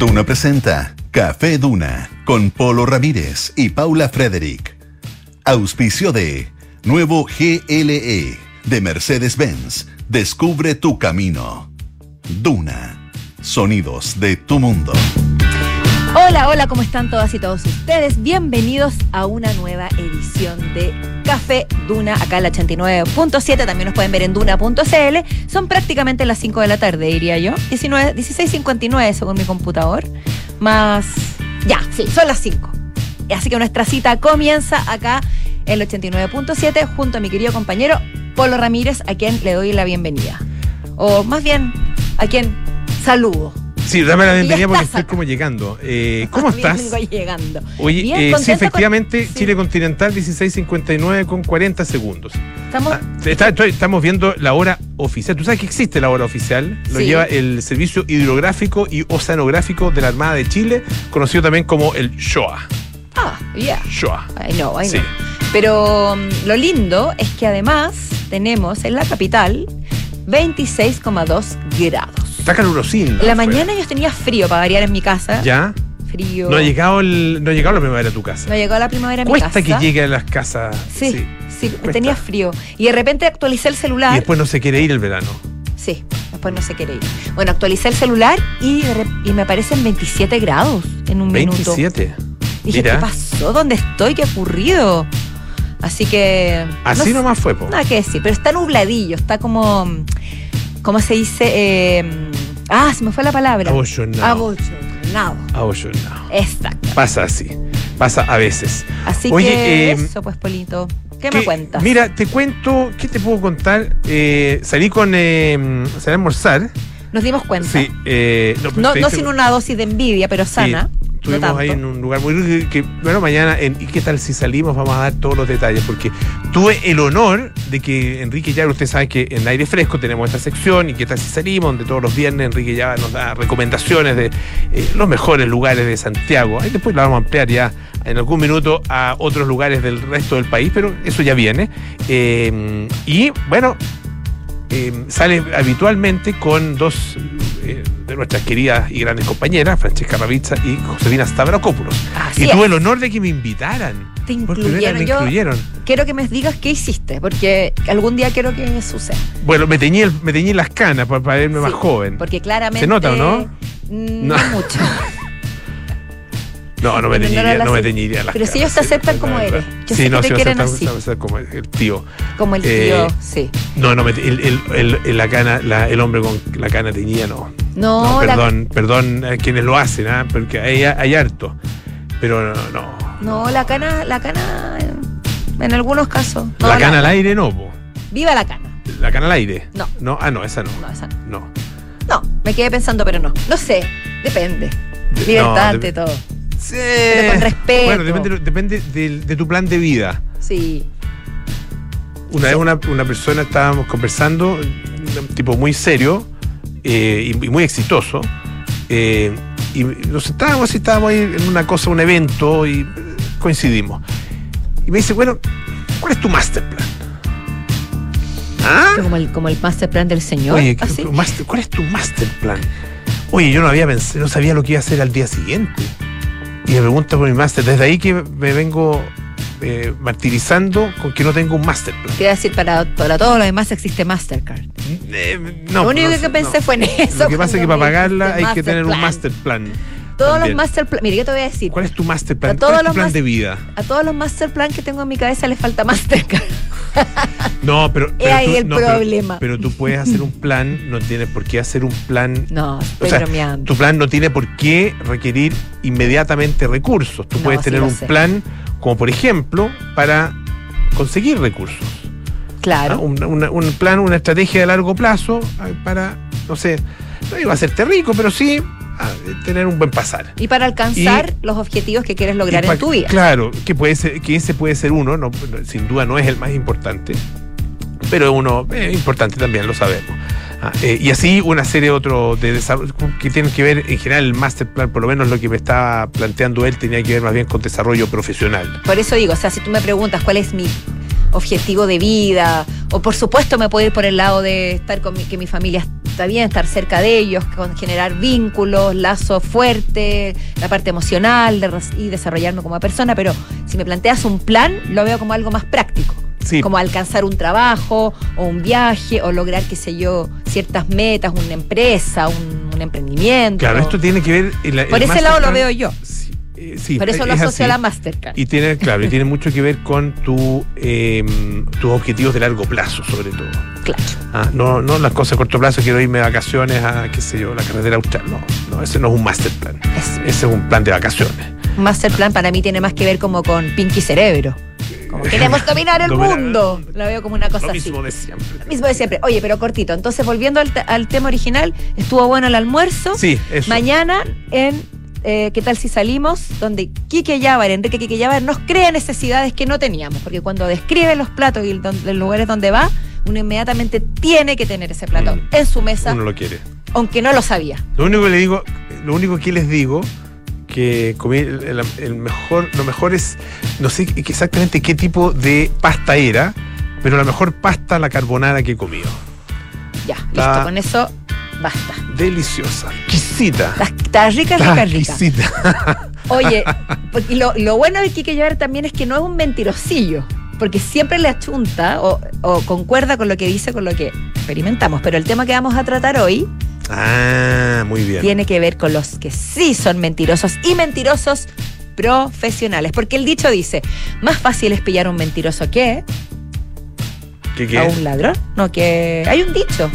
Duna presenta Café Duna con Polo Ramírez y Paula Frederick. Auspicio de Nuevo GLE de Mercedes-Benz. Descubre tu camino. Duna. Sonidos de tu mundo. Hola, hola, ¿cómo están todas y todos ustedes? Bienvenidos a una nueva edición de Café Duna, acá en la 89.7, también nos pueden ver en duna.cl. Son prácticamente las 5 de la tarde, diría yo. 19, 16.59 según mi computador. Más... Ya, sí, son las 5. Así que nuestra cita comienza acá en el 89.7 junto a mi querido compañero Polo Ramírez, a quien le doy la bienvenida. O más bien, a quien saludo. Sí, dame la bienvenida porque estoy como llegando. Eh, ¿Cómo estás? Vengo llegando. Oye, Bien, eh, sí, con- efectivamente, sí. Chile Continental 16.59 con 40 segundos. Estamos... Ah, está- estoy- estamos viendo la hora oficial. ¿Tú sabes que existe la hora oficial? Lo Sí. lleva el Servicio Hidrográfico y Oceanográfico de la Armada de Chile, conocido también como el SHOA. Ah, ya. SHOA. No, ay, Sí. no. Pero mm, lo lindo es que además tenemos en la capital 26,2 grados. Está calurosín. En la mañana yo tenía frío para variar en mi casa. ¿Ya? Frío. No ha llegado, el, no ha llegado la primavera a tu casa. No llegó la primavera a mi Cuesta casa. que llegue a las casas. Sí, sí, cuesta. tenía frío. Y de repente actualicé el Y celular. después no se quiere ir el verano. Sí, después no se quiere ir. Bueno, actualicé el celular y, y me aparecen 27 grados en un minuto. 27. Dije, Mira. ¿qué pasó? ¿Dónde estoy? ¿Qué ocurrido? Así que. Así no nomás fue, po. Nada que decir, pero está nubladillo, está como. ¿Cómo se dice? Eh, ah, se me fue la palabra. Abollonado. Abollonado. Abollonado. Exacto. Pasa así. Pasa a veces. Así Oye, que eh, eso, pues, Polito. ¿Qué, me cuentas? Mira, te cuento, ¿qué te puedo contar? Eh, salí con. Eh, salí a almorzar. Nos dimos cuenta. Sí. eh, no, No, sin una dosis de envidia, pero sí, sana. Estuvimos ahí en un lugar muy que, bueno, mañana, en, ¿y qué tal si salimos? Vamos a dar todos los detalles, porque tuve el honor de que Enrique Llaga, usted sabe que en aire fresco tenemos esta sección, y qué tal si salimos, donde todos los viernes Enrique Llaga nos da recomendaciones de eh, los mejores lugares de Santiago. Ahí después la vamos a ampliar ya en algún minuto a otros lugares del resto del país, pero eso ya viene. Eh, y bueno, eh, sale habitualmente con dos eh, de nuestras queridas y grandes compañeras, Francesca Ravizza y Josefina Stavrakopoulos. Así y tuve es. el honor de que me invitaran. Te incluyeron. Yo quiero que me digas qué hiciste, porque algún día quiero que suceda. Bueno, me teñí, el- me teñí las canas para, verme más Sí, joven. Porque claramente. ¿Se nota o no? No. No, mucho. No, no me teñiría, no, me teñiría las Pero si ellos te aceptan como eres. Yo sí, sé no, que te me quieren aceptan- así. como el tío. Como el Eh, tío, sí. No, no, me te- el, el- la cana, la- el hombre con la cana teñida, no. No, No, la- perdón, perdón a quienes lo hacen, ¿ah? porque hay, hay harto. Pero no, no. no, la cana, la cana, en, en algunos casos. No, la cana al aire no, po. Viva la cana. La cana al aire. No. No, ah, no, esa no. No, esa no. No. No, me quedé pensando, pero no. No sé, depende. De- Libertad no, ante de- todo. Sí. Pero con respeto. Bueno, depende, depende de tu plan de vida. Sí. Una vez una, una persona estábamos conversando, un tipo muy serio eh, y, y muy exitoso, eh, y nos sentábamos y estábamos ahí en una cosa, un evento, y coincidimos. Y me dice, bueno, ¿cuál es tu master plan? ¿Ah? Como el, como el master plan del señor. Oye, ¿qué- así. master- ¿cuál es tu master plan? Oye, yo no había pensado, no sabía lo que iba a hacer al día siguiente. Y me pregunta por mi master. Desde ahí que me vengo eh, martirizando con que no tengo un master plan. Te iba a decir, para, para todo lo demás existe Mastercard. Eh, no, lo único no que sé, pensé no. fue en eso. Lo que pasa es que para pagarla hay que tener un master plan. Todos también. los master plan. Mire, ¿qué te voy a decir? ¿Cuál es tu master plan? A todos ¿Cuál es tu los plan de vida? A todos los master plan que tengo en mi cabeza les falta Mastercard. No, pero. pero ahí tú- el no, problema. Pero, tú puedes hacer un plan, no tienes por qué hacer un plan. No, O estoy sea, bromeando. tu plan no tiene por qué requerir inmediatamente recursos. Tú No, puedes tener un sé. plan, como por ejemplo, para conseguir recursos. Claro. Un, una- un plan, una estrategia de largo plazo para, no sé, no iba a hacerte rico, pero sí ah, tener un buen pasar. Y para alcanzar los objetivos que quieres lograr en tu vida. Claro, que puede ser, que ese puede ser uno, no, no, sin duda no es el más importante, pero uno es importante también, lo sabemos. Ah, eh, y así una serie de otros de desarrollo que tienen que ver, en general, el master plan, por lo menos lo que me estaba planteando él, tenía que ver más bien con desarrollo profesional. Por eso digo, o sea, si tú me preguntas cuál es mi objetivo de vida, o por supuesto me puedo ir por el lado de estar con mi, que mi familia está bien estar cerca de ellos, con generar vínculos, lazos fuertes, la parte emocional de y desarrollarme como persona, pero si me planteas un plan, lo veo como algo más práctico. Sí. Como alcanzar un trabajo o un viaje o lograr, qué sé yo, ciertas metas, una empresa, un, un emprendimiento. Claro, esto tiene que ver. el- el Por ese lado lo veo yo. Sí, eh, sí, Por eso lo es asocio a así. la Mastercard. Y tiene, claro, y tiene mucho que ver con tu, eh, tus objetivos de largo plazo, sobre todo. Claro. Ah, no, no las cosas de corto plazo, quiero irme de vacaciones a, qué sé yo, la carretera austral. No, no, ese no es un master plan. Ese es un plan de vacaciones. Un master plan para mí tiene más que ver como con Pinky Cerebro. Como queremos dominar el mundo. Lo veo como una cosa Lo así. mismo de siempre. Mismo de siempre. Oye, pero cortito. Entonces, volviendo al, al tema original, estuvo bueno el almuerzo. Sí, eso. Mañana en eh, ¿Qué tal si salimos? Donde Quique Yabar, Enrique Quique Yabar, nos crea necesidades que no teníamos. Porque cuando describe los platos y el don- los lugares donde va, uno inmediatamente tiene que tener ese plato Mm. en su mesa, Uno lo quiere. aunque no lo sabía. Lo único que le digo, lo único que les digo, que comí el, mejor, lo mejor es, no sé exactamente qué tipo de pasta era, pero la mejor pasta la carbonara que he comido. Ya, Está- listo, con eso basta. Deliciosa, exquisita. Está, rica, rica, rica. exquisita. Oye, porque lo, lo bueno de Quique Llevar también es que no es un mentirosillo, porque siempre le achunta o, o concuerda con lo que dice, con lo que experimentamos. Pero el tema que vamos a tratar hoy Ah, muy bien. tiene que ver con los que sí son mentirosos y mentirosos profesionales. Porque el dicho dice, más fácil es pillar a un mentiroso que ¿Qué, qué? a un ladrón. No, que hay un dicho,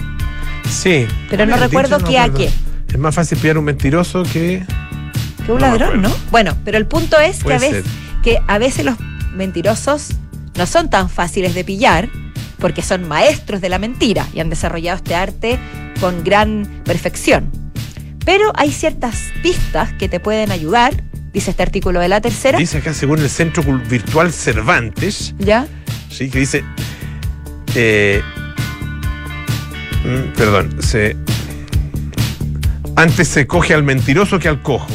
Sí. pero no ¿Cuál es el recuerdo qué a qué. Es más fácil pillar un mentiroso que. Que un No ladrón, ¿no? Bueno, pero el punto es que a, veces, que a veces los mentirosos no son tan fáciles de pillar porque son maestros de la mentira y han desarrollado este arte con gran perfección. Pero hay ciertas pistas que te pueden ayudar, dice este artículo de la tercera, Dice acá, según el Centro Virtual Cervantes, ¿ya? Sí, que dice. eh, mm, perdón, se. Antes se coge al mentiroso que al cojo.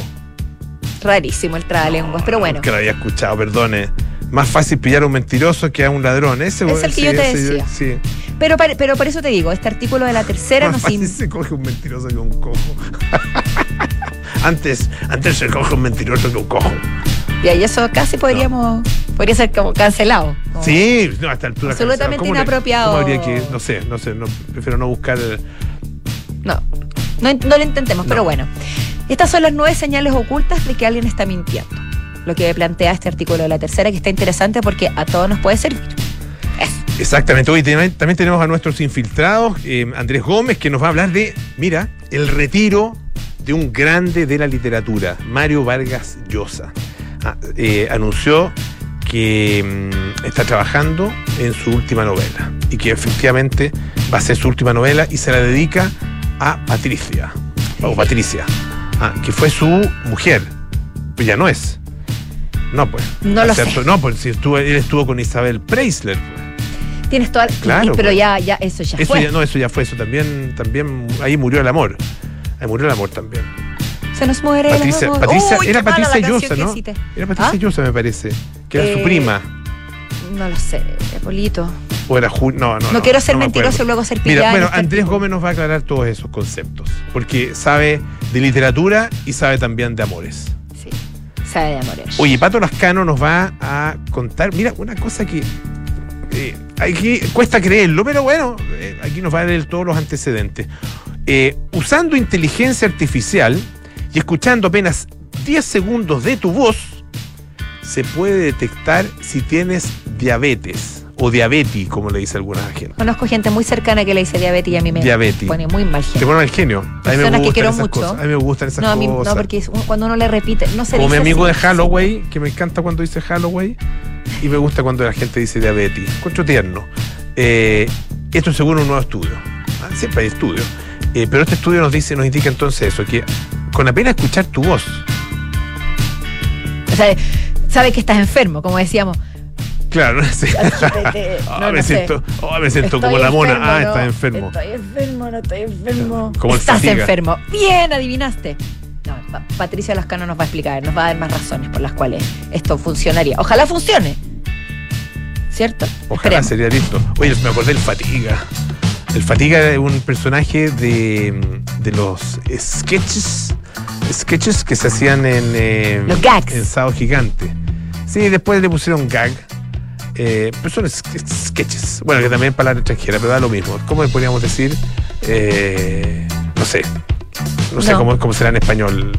Rarísimo el trabalenguas, pero bueno. Que lo había escuchado, perdone. Más fácil pillar a un mentiroso que a un ladrón. Ese Es el que yo te decía. Sí. Pero, pero por eso te digo, este artículo de la tercera Más nos fácil se coge un mentiroso que un cojo. antes, antes se coge un mentiroso que un cojo. y ahí eso casi podríamos, podría ser como cancelado. como- Sí, no, a esta altura. Absolutamente ¿cómo le- inapropiado. ¿Cómo habría que.? No sé, no sé, no, prefiero no buscar. No, no, no lo intentemos, pero No. bueno. Estas son las nueve señales ocultas de que alguien está mintiendo. Lo que plantea este artículo de la tercera, que está interesante porque a todos nos puede servir. Eso. Exactamente. Hoy también tenemos a nuestros infiltrados, eh, Andrés Gómez, que nos va a hablar de, mira, el retiro de un grande de la literatura, Mario Vargas Llosa. Ah, eh, anunció que mm, está trabajando en su última novela y que efectivamente va a ser su última novela y se la dedica a Patricia, o Patricia, ah, que fue su mujer, pues ya no es. No, pues. No lo ¿cierto? sé. No, pues si estuvo, él estuvo con Isabel Preisler. pues. Tienes toda. Claro, pero pues. ya, ya, eso ya Eso fue. ya, no, eso ya fue, eso también, también, ahí murió el amor. Ahí murió el amor también. Se nos muere el Patricia, amor. Patricia Uy, era Patricia Llosa, ¿no? Era Patricia ¿Ah? Llosa, me parece. Que era Eh, su prima. No lo sé, Polito. O era Ju- No, no. No, quiero ser me mentiroso y luego ser Mira, pillada en bueno, Andrés. Gómez nos va a aclarar todos esos conceptos. Porque sabe de literatura y sabe también de amores. Sí, sabe de amores. Oye, Pato Lascano nos va a contar, mira, una cosa que eh, aquí cuesta creerlo, pero bueno, eh, aquí nos va a leer todos los antecedentes. Eh, usando inteligencia artificial y escuchando apenas 10 segundos de tu voz, se puede detectar si tienes diabetes o diabetes, como le dice alguna gente. Conozco gente muy cercana que le dice diabetes y a mí me Diabetes. pone muy mal Te genio. ponen el genio. A mí me Personas que gustan quiero esas mucho. cosas. A mí me gustan esas No, a mí, no, cosas. porque es un- cuando uno le repite, no se Como mi amigo así. de Halloween, que me encanta cuando dice Halloween, y me gusta cuando la gente dice diabetes. Encuentro tierno. Eh, esto es según un nuevo estudio. Ah, Siempre hay estudios. Eh, pero este estudio nos dice, nos indica entonces eso, que con apenas escuchar tu voz, O sea, sabe que estás enfermo, como decíamos. Claro. Te- te- Ah, no, me, no siento, oh, me siento Estoy como la mona. enfermo, ah, no, estás enfermo. Estoy enfermo, no estoy enfermo. Como el Estás fatiga. enfermo. Bien, adivinaste. No, Pa- Patricia Lascano nos va a explicar, nos va a dar más razones por las cuales esto funcionaría. Ojalá funcione. ¿Cierto? Ojalá Esperemos. sería listo. Oye, me acordé del fatiga. El Fatiga es un personaje de, de los sketches sketches que se hacían en, eh, Los gags. en Sábado Gigante. Sí, después le pusieron gag. Eh, pero son sk- sketches. Bueno, que también es palabra extranjera, pero da lo mismo. ¿Cómo podríamos decir? Eh, no sé. No sé cómo, cómo será en español.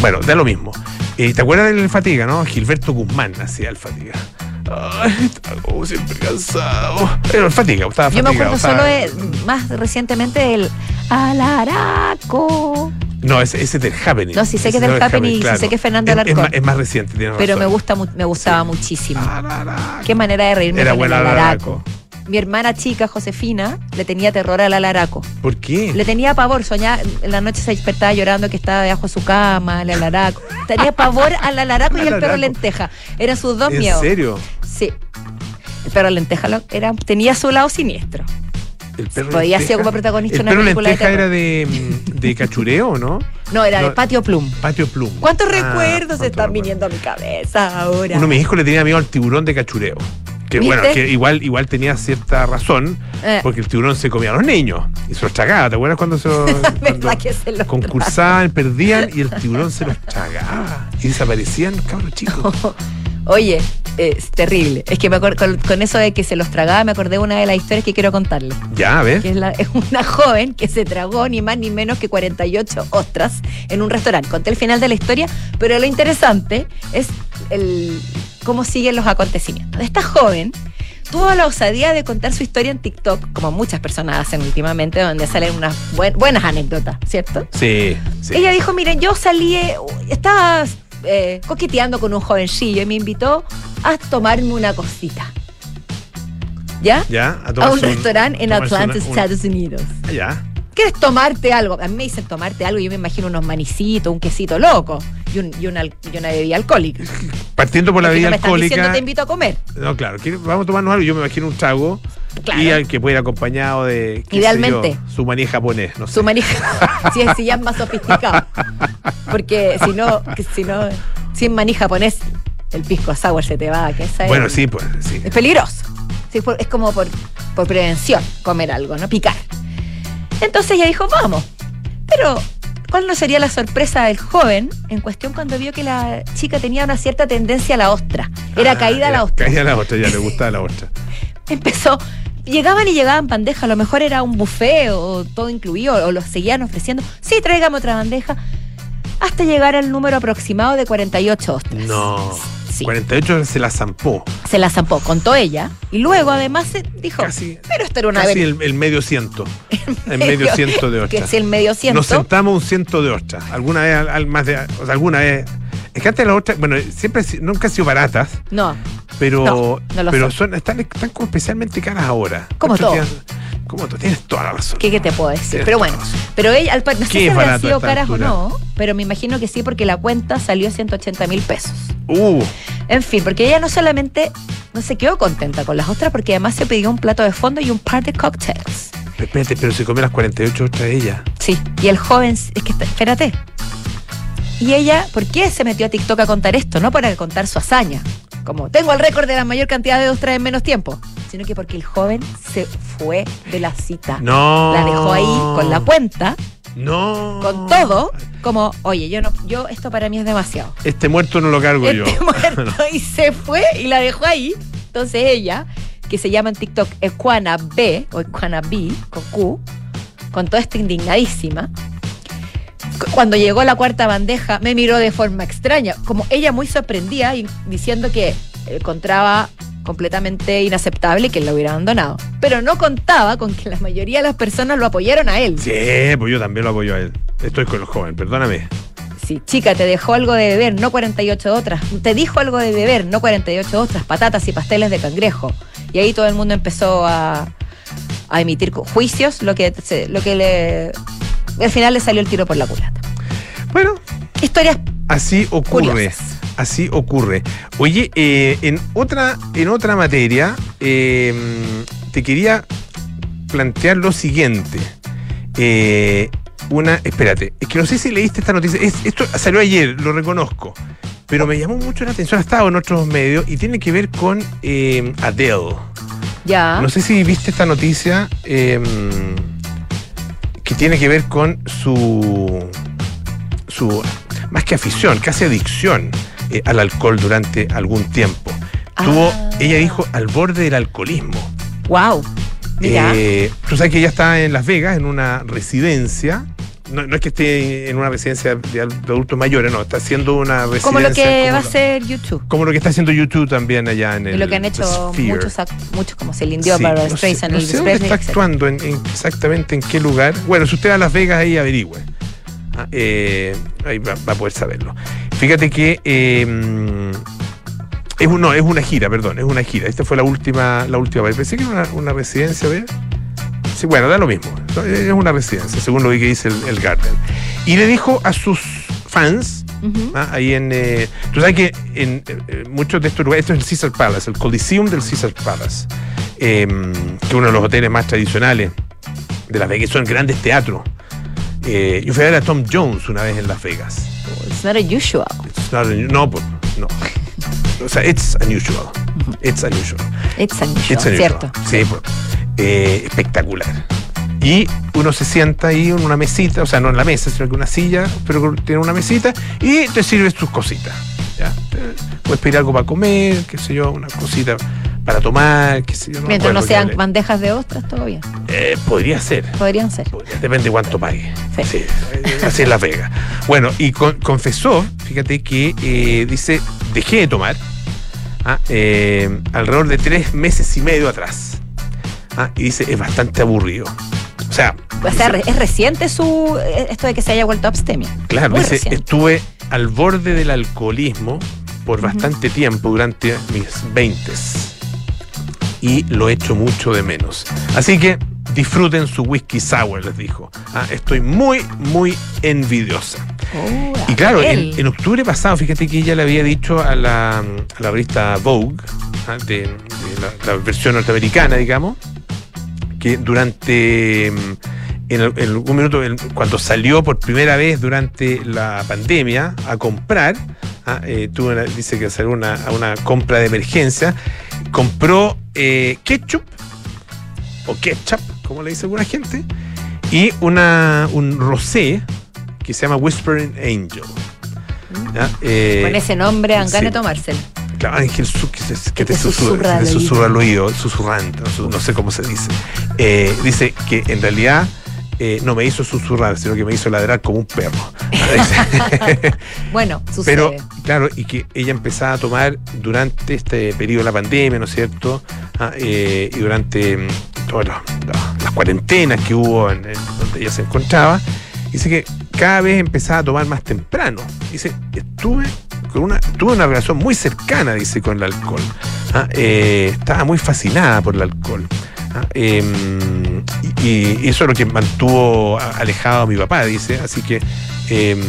Bueno, da lo mismo. Eh, ¿Te acuerdas del Fatiga, no? Gilberto Guzmán hacía el Fatiga. Ay, estaba como siempre cansado. Era el Fatiga, estaba Yo me fatigado, acuerdo solo de, más recientemente del Alaraco. No, ese, ese es del Happening. No, sí sé Ese que es del Happening y sí sé que es Fernando Es- es, Alarcón. más, es más reciente, tienes Pero me razón. gusta me gustaba muchísimo. Alaraco. Qué manera de reírme Era con el buena alaraco. Alaraco. Mi hermana chica, Josefina, le tenía terror al alaraco. ¿Por qué? Le tenía pavor, soñaba, en la noche se despertaba llorando que estaba debajo de su cama, el alaraco. Tenía pavor al alaraco y al perro lenteja. Eran sus dos ¿En miedos. serio? Sí. El perro lenteja lo- era, tenía su lado siniestro. El perro Podía ser como protagonista ¿El una perro película de lenteja era de, mm, de cachureo, ¿no? No, era de patio plum. Patio Plum. ¿Cuántos Ah, recuerdos cuántos están viniendo a mi cabeza ahora? Uno de mis hijos le tenía miedo al tiburón de cachureo. Que ¿Viste? bueno, que igual, igual tenía cierta razón, Eh. porque el tiburón se comía a los niños y se los tragaba. ¿Te acuerdas cuando se cuando ¿Verdad que se los concursaban, perdían y el tiburón se los tragaba y desaparecían, cabros chicos? Oye, es terrible. Es que me acuerdo, con, con eso de que se los tragaba, me acordé de una de las historias que quiero contarles. Ya, a ver. Que es, la- es una joven que se tragó ni más ni menos que 48 ostras en un restaurante. Conté el final de la historia, pero lo interesante es el, cómo siguen los acontecimientos. Esta joven tuvo la osadía de contar su historia en TikTok, como muchas personas hacen últimamente, donde salen unas buen- buenas anécdotas, ¿cierto? Sí, sí. Ella dijo, miren, yo salí, estaba eh, coqueteando con un jovencillo y me invitó a tomarme una cosita. ¿Ya? ya, A un restaurante en Atlanta, una- un- Estados Unidos. Ah, Ya. ¿Quieres tomarte algo? A mí me dicen tomarte algo y yo me imagino unos manicitos, un quesito loco y, un- y una, y una bebida alcohólica. Partiendo por la Porque bebida no me están diciendo alcohólica. te invito a comer. No, claro, ¿quiere- vamos a tomarnos algo. Yo me imagino un trago. Claro. Y al que puede ir acompañado de. Idealmente. yo, su maní japonés, no sé. Su manija, si, si ya es más sofisticado. Porque si no, si no, si en maní japonés, el pisco sour se te va. Que esa es- Bueno, sí, pues sí. Es peligroso. Sí, es como por, por prevención comer algo, no picar. Entonces ella dijo, vamos. Pero, ¿cuál no sería la sorpresa del joven en cuestión cuando vio que la chica tenía una cierta tendencia a la ostra? Era Ah, caída a la ostra. Caída a la ostra, ya le gustaba la ostra. Empezó. Llegaban y llegaban bandejas, a lo mejor era un buffet o todo incluido, o los seguían ofreciendo. Sí, tráigame otra bandeja. Hasta llegar al número aproximado de 48 ostras. No. Sí. 48 se la zampó. Se la zampó, contó ella. Y luego además se dijo, Casi- pero esto era una Casi vez. el, el medio ciento. El medio ciento de Que ostra. si el medio ciento. Nos sentamos un ciento de ostra. Alguna vez, al, al más de. O sea, alguna vez. Es que antes las ostras, bueno, siempre, si- nunca han sido baratas, No, pero, No, no lo pero son. están, están especialmente caras ahora. Como todo. Como tú tienes toda la razón. ¿qué, qué te puedo decir? Tienes Pero bueno, pero ella, al no sé ¿Qué si habrá a sido caras altura? o no, pero me imagino que sí, porque la cuenta salió 180 mil pesos. Uh, En fin, porque ella no solamente no se quedó contenta con las ostras, porque además se pidió un plato de fondo y un par de cocktails. espérate, pero se comió las 48 ostras ella. Sí, y el joven, es que, está- espérate. Y ella, ¿por qué se metió a TikTok a contar esto? No para contar su hazaña, como tengo el récord de la mayor cantidad de ostras en menos tiempo, sino que porque el joven se fue de la cita. No. La dejó ahí con la cuenta, No. con todo, como, oye, yo no, yo, esto para mí es demasiado. Este muerto no lo cargo yo. Este muerto y se fue y la dejó ahí. Entonces ella, que se llama en TikTok Equana B o Equana B con Q, con toda esta indignadísima. cu- Cuando llegó la cuarta bandeja, me miró de forma extraña, como ella muy sorprendida y diciendo que encontraba completamente inaceptable que él lo hubiera abandonado. Pero no contaba con que la mayoría de las personas lo apoyaron a él. Sí, pues yo también lo apoyo a él. Estoy con el joven, perdóname. Sí, chica, te dejó algo de beber, no 48 otras. Te dijo algo de beber, no 48 otras. Patatas y pasteles de cangrejo. Y ahí todo el mundo empezó a, a emitir juicios, lo que, lo que le. Al final le salió el tiro por la culata. Bueno, Historias así ocurre. curiosas. Así ocurre. Oye, eh, en otra, en otra materia, eh, te quería plantear lo siguiente. Eh, una, espérate, es que no sé si leíste esta noticia. Es- esto salió ayer, lo reconozco. Pero me llamó mucho la atención, ha estado en otros medios y tiene que ver con eh, Adele. Ya. No sé si viste esta noticia eh, que tiene que ver con su, su, más que afición, casi adicción eh, al alcohol durante algún tiempo. Estuvo, Ah. ella dijo, al borde del alcoholismo. Wow. Mira. Eh, tú sabes que ella está en Las Vegas, en una residencia. No, no es que esté en una residencia de, ad- de adultos mayores, no, está haciendo una residencia. como lo que como va a ser YouTube. Como lo que está haciendo YouTube también allá en el. Y lo que han hecho muchos, muchos como Dion, Sí, Barbara no Streisand, no sé Presley, está actuando, en- en exactamente en qué lugar. Bueno, si usted va a Las Vegas, ahí averigüe. Ah, eh, ahí va, va a poder saberlo. Fíjate que eh, es, un- no, es una gira, perdón, es una gira. Esta fue la última, la última vez. Pensé que era una, una residencia, ver. Sí, bueno, da lo mismo. Es una residencia, según lo que dice el, el Garden. Y le dijo a sus fans, Ujú. Ah, ahí en. eh, tú sabes que en eh, muchos de estos lugares, esto es el Caesar Palace, el Coliseum del Caesar Palace, eh, que es uno de los hoteles más tradicionales de Las Vegas, son grandes teatros. Eh, yo fui a ver a Tom Jones una vez en Las Vegas. It's not unusual. It's not unu- no, no. O sea, it's unusual. It's unusual. It's unusual, It's unusual. ¿cierto? Sí, pues, eh, espectacular. Y uno se sienta ahí en una mesita, o sea, no en la mesa, sino que una silla, pero tiene una mesita y te sirves tus cositas. ¿ya? Puedes pedir algo para comer, qué sé yo, una cosita para tomar, qué sé yo. me Mientras no sean bandejas de ostras, todo bien. Eh, podría ser. Podrían ser. Podría, Depende de cuánto pague. Sí. Sí, eh, así es La Vega. Bueno, y con- confesó, fíjate que eh, dice, dejé de tomar ah, eh, alrededor de tres meses y medio atrás. Ah, y dice, es bastante aburrido. O sea, O sea, dice, es reciente su esto de que se haya vuelto abstemia. claro, muy dice, reciente. estuve al borde del alcoholismo por bastante tiempo durante mis 20 y lo echo mucho de menos. Así que disfruten su whisky sour, les dijo. Ah, estoy muy, muy envidiosa. Oh, Y claro, en, octubre pasado, fíjate que ella le había dicho a la, a la revista Vogue, ah, de, de la, la versión norteamericana, digamos, que durante, mm, en, al- en algún minuto, cuando salió por primera vez durante la pandemia a comprar, ah, eh, tuvo una- dice que salió una, una compra de emergencia, compró eh, ketchup, o ketchup, como le dice alguna gente, y una, un rosé que se llama Whispering Angel. ¿ya? Eh, Con ese nombre, ganas sí. tomárselo. Claro, Ángel que, se- que Que te, susurra, te al oído. susurra al oído, susurrante, no, sé cómo se dice. Eh, dice que en realidad eh, no me hizo susurrar, sino que me hizo ladrar como un perro. Bueno, sucede. Pero, claro, y que ella empezaba a tomar durante este periodo de la pandemia, ¿no es cierto? Ah, eh, y durante mm, todas las, las- cuarentenas que hubo en, en donde ella se encontraba. Dice que cada vez empezaba a tomar más temprano. Dice, estuve con una, tuve una relación muy cercana, dice, con el alcohol. Ah, eh, estaba muy fascinada por el alcohol. Ah, em, y, y eso es lo que mantuvo alejado a mi papá, dice. Así que, em,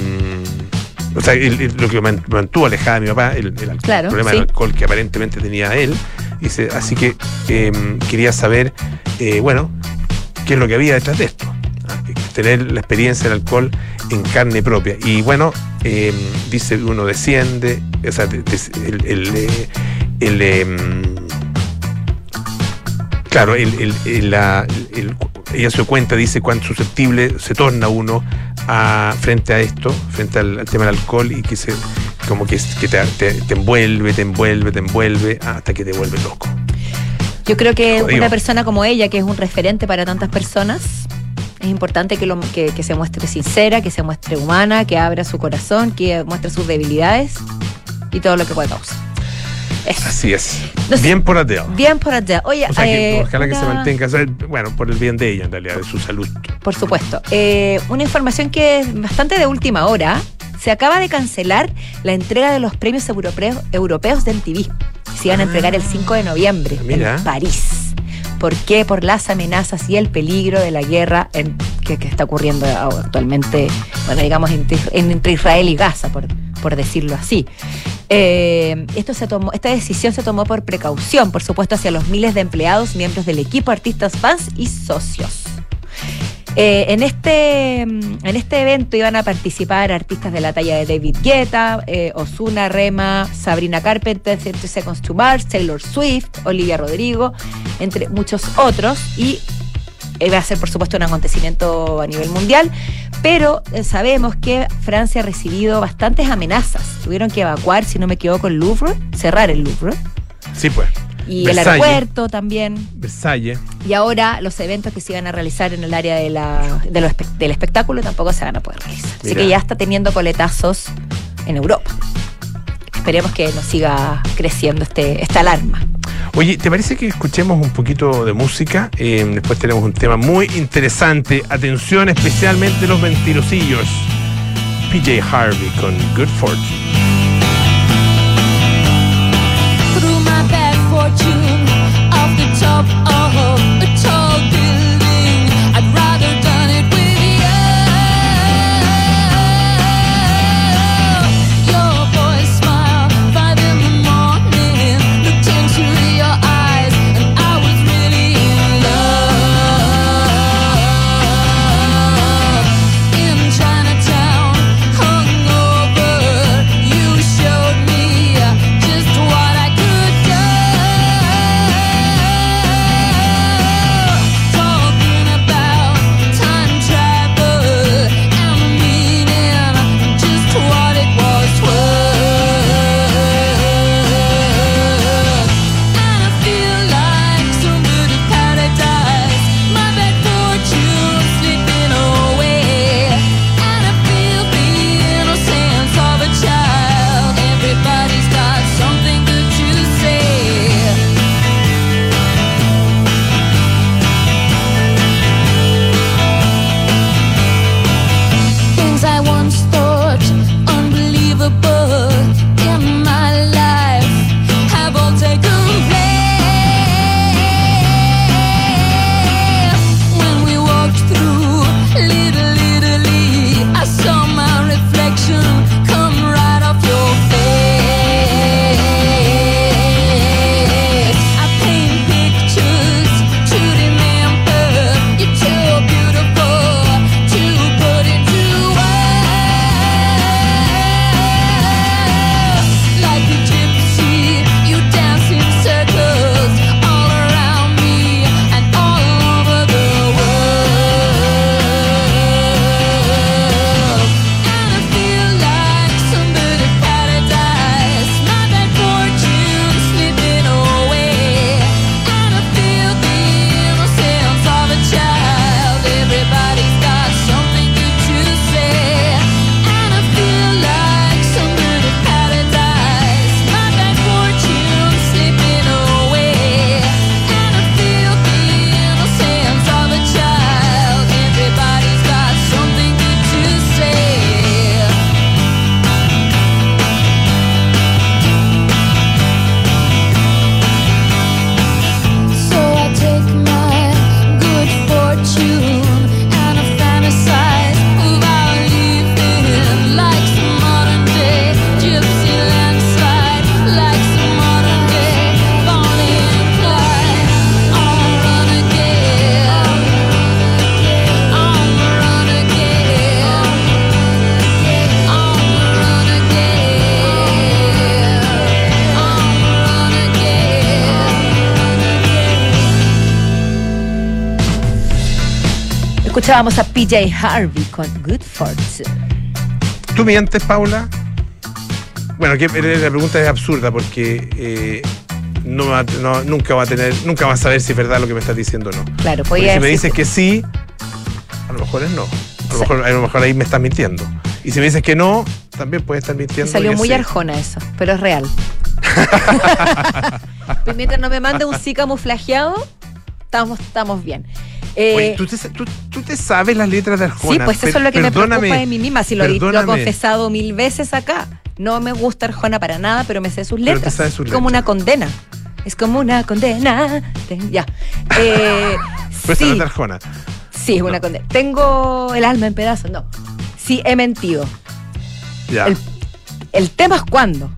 o sea, el- el- lo que man- mantuvo alejada a mi papá, el, el alcohol, Claro, el problema sí. del alcohol que aparentemente tenía él. Dice, así que em, quería saber, eh, bueno, qué es lo que había detrás de esto. Ah, Tener la experiencia del alcohol en carne propia. Y bueno, em, dice, uno desciende, o sea, el, el, eh, Claro, el, el- el- la- el- ella se cuenta, dice cuán susceptible se torna uno a, frente a esto, frente al, al tema del alcohol y que se como que, que te, te- te envuelve, te envuelve, te envuelve hasta que te vuelve loco. Yo creo que Jodido. una persona como ella, que es un referente para tantas personas, es importante que, lo- que- que se muestre sincera, que se muestre humana, que abra su corazón, que muestre sus debilidades y todo lo que puede causar. Eso. Así es. Bien por Adele. Bien por allá. Oye, O sea, que eh, ojalá que se mantenga, o sea, bueno, por el bien de ella en realidad, de su salud. Por supuesto. Eh, una información que es bastante de última hora. Se acaba de cancelar la entrega de los premios europeos, europeos de MTV. Se iban a entregar el 5 de noviembre Mira. en París. ¿Por qué? Por las amenazas y el peligro de la guerra en- que, que está ocurriendo actualmente, bueno, digamos, entre, en- entre Israel y Gaza, por, por decirlo así. Eh, esto se tomó, esta decisión se tomó por precaución, por supuesto, hacia los miles de empleados, miembros del equipo, artistas, fans y socios. Eh, en, este, mm, en este evento iban a participar artistas de la talla de David Guetta, eh, Osuna, Rema, Sabrina Carpenter, 30 Seconds to Mars, Taylor Swift, Olivia Rodrigo, entre muchos otros. Y va a ser, por supuesto, un acontecimiento a nivel mundial. Pero eh, sabemos que Francia ha recibido bastantes amenazas. Tuvieron que evacuar, si no me equivoco, el Louvre, cerrar el Louvre. Sí, pues. Y el aeropuerto también. Versalles. Y ahora los eventos que se iban a realizar en el área de la, de del espectáculo tampoco se van a poder realizar. Así que ya está teniendo coletazos en Europa. Esperemos que nos siga creciendo este, esta alarma. Oye, ¿te parece que escuchemos un poquito de música? Eh, después tenemos un tema muy interesante. Atención especialmente los mentirosillos. PJ Harvey con Good Fortune. Escuchábamos a PJ Harvey con Good Fortune. ¿Tú mientes, Paula? Bueno, que la pregunta es absurda porque eh, no, nunca va a tener, nunca vas a saber si es verdad lo que me estás diciendo o no. Claro, Si me dices que sí, a lo mejor es no. A lo, mejor, a lo mejor ahí me estás mintiendo. Y si me dices que no, también puedes estar mintiendo. Me salió muy arjona eso, pero es real. pues mientras no me mande un sí camuflajeado, estamos, estamos bien. Eh, ¿tú, te, sabes las letras de Arjona. Sí, pues eso es lo que me preocupa de mí misma. Si lo, he confesado mil veces acá. No me gusta Arjona para nada, pero me sé sus letras. Es como una condena. Es como una condena. Ya. Eh, sí. Arjona. Sí, es una condena. Tengo el alma en pedazos. No. Sí, he mentido. Ya. El, tema es cuándo.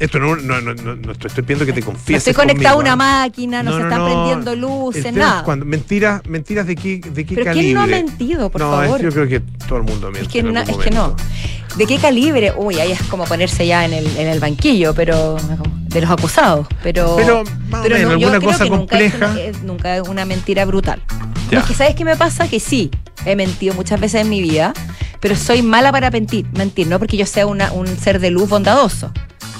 Esto no, no, no, no, no estoy, pidiendo que te No confieses. estoy conectado a una ¿ah? máquina, no, No, se no, están no. prendiendo luces, nada. cuando- mentiras, mentiras de qué, de qué Pero calibre. ¿quién no ha mentido, por no, favor? yo creo que todo el mundo miente. Es que, algún es que no. ¿De qué calibre? Uy, ahí es como ponerse ya en el, en el banquillo, pero de los acusados. Pero, Pero, más o menos, yo alguna creo cosa que nunca es compleja. una- Nunca es una mentira brutal. Es que, ¿sabes qué me pasa? Que sí, he mentido muchas veces en mi vida, pero soy mala para mentir, mentir no porque yo sea una- un ser de luz bondadoso,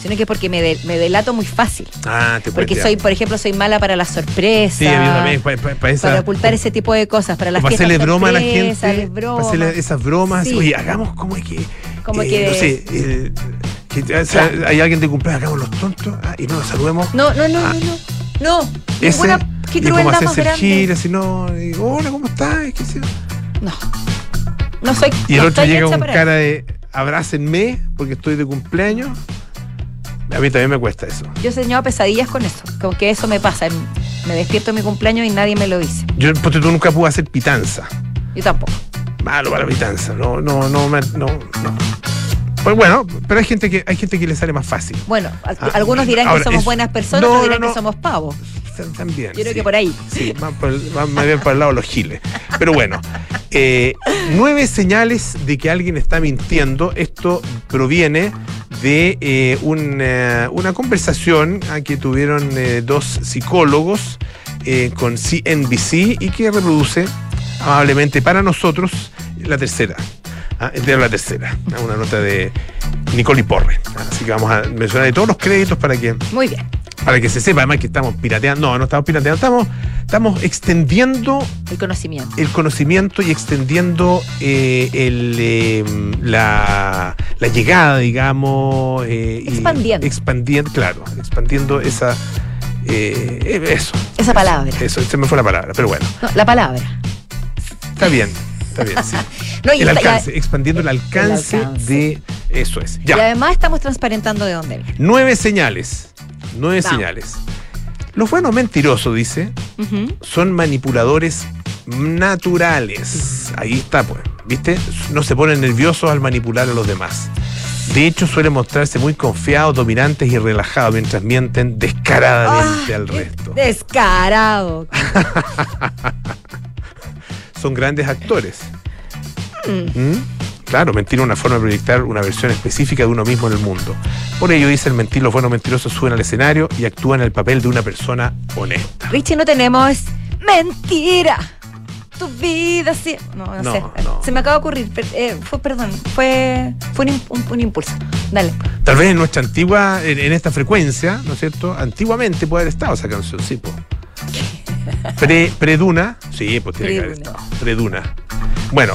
sino que porque me, de- me delato muy fácil. Ah, te Porque soy, por ejemplo, soy mala para las sorpresas. Sí, yo también, pa- pa- pa esa- para ocultar ese tipo de cosas, para las hacerle broma a la gente, bromas. hacerle esas bromas. Sí. Oye, hagamos como que. Como eh, que- No sé, eh, que, o sea, Claro. hay alguien de cumpleaños, hagamos los tontos ah, y no nos saludemos. No, no, no, Ah. no, no. No, Ese, ninguna, qué crueldad más grande. giro, así, no, y, hola, ¿cómo estás? Qué sé. No. No soy. Y el no otro llega con cara de abrácenme porque estoy de cumpleaños. A mí también me cuesta eso. Yo he soñado pesadillas con eso. Como que eso me pasa. Me despierto en mi cumpleaños y nadie me lo dice. Yo, porque tú nunca pude hacer pitanza. Yo tampoco. Malo para la pitanza. No, no, no, no, no. Pues bueno, pero hay gente que hay gente que le sale más fácil. Bueno, Ah, algunos dirán ahora, que somos es- buenas personas, No, otros dirán no, no. que somos pavos. También. Yo creo sí. que por ahí. Sí, van más bien para el lado de los giles. Pero bueno, eh, nueve señales de que alguien está mintiendo. Esto proviene de eh, una, una conversación que tuvieron eh, dos psicólogos eh, con CNBC y que reproduce amablemente para nosotros la tercera. Ah, entera la tercera, una nota de Nicole Porre. Así que vamos a mencionar todos los créditos para que Muy bien. para que se sepa además que estamos pirateando. No, no estamos pirateando, estamos, estamos extendiendo El conocimiento. el conocimiento y extendiendo eh, el, eh, la, la llegada, digamos. eh, y Expandiendo. expandiendo, claro, expandiendo esa. eh, eso. Esa palabra. Eso, se me fue la palabra, pero bueno, No, la palabra. está bien, está bien, sí. No, y El está- alcance, expandiendo el alcance, alcance. de. Eso es. Y Ya. además estamos transparentando de dónde viene. Nueve señales. Nueve Vamos. señales. Los buenos mentirosos, dice, son manipuladores naturales. Ahí está, pues. ¿Viste? No se ponen nerviosos al manipular a los demás. De hecho, suelen mostrarse muy confiados, dominantes y relajados mientras mienten descaradamente Ah, al resto. Descarado. Son grandes actores. Mm. ¿Mm? Claro, mentir es una forma de proyectar una versión específica de uno mismo en el mundo. Por ello, dice el mentir, los buenos mentirosos suben al escenario y actúan el papel de una persona honesta. Richie, no tenemos mentira. Tu vida sí. No, no, No, sé. no. Se me acaba de ocurrir. per- eh, fue, perdón, fue, fue un, im- un- un impulso. Dale. Tal vez en nuestra antigua, en, en esta frecuencia, ¿no es cierto? Antiguamente puede haber estado esa canción, sí, po. Pre, Preduna, sí, pues tiene que haber Preduna. estado. Preduna. Bueno,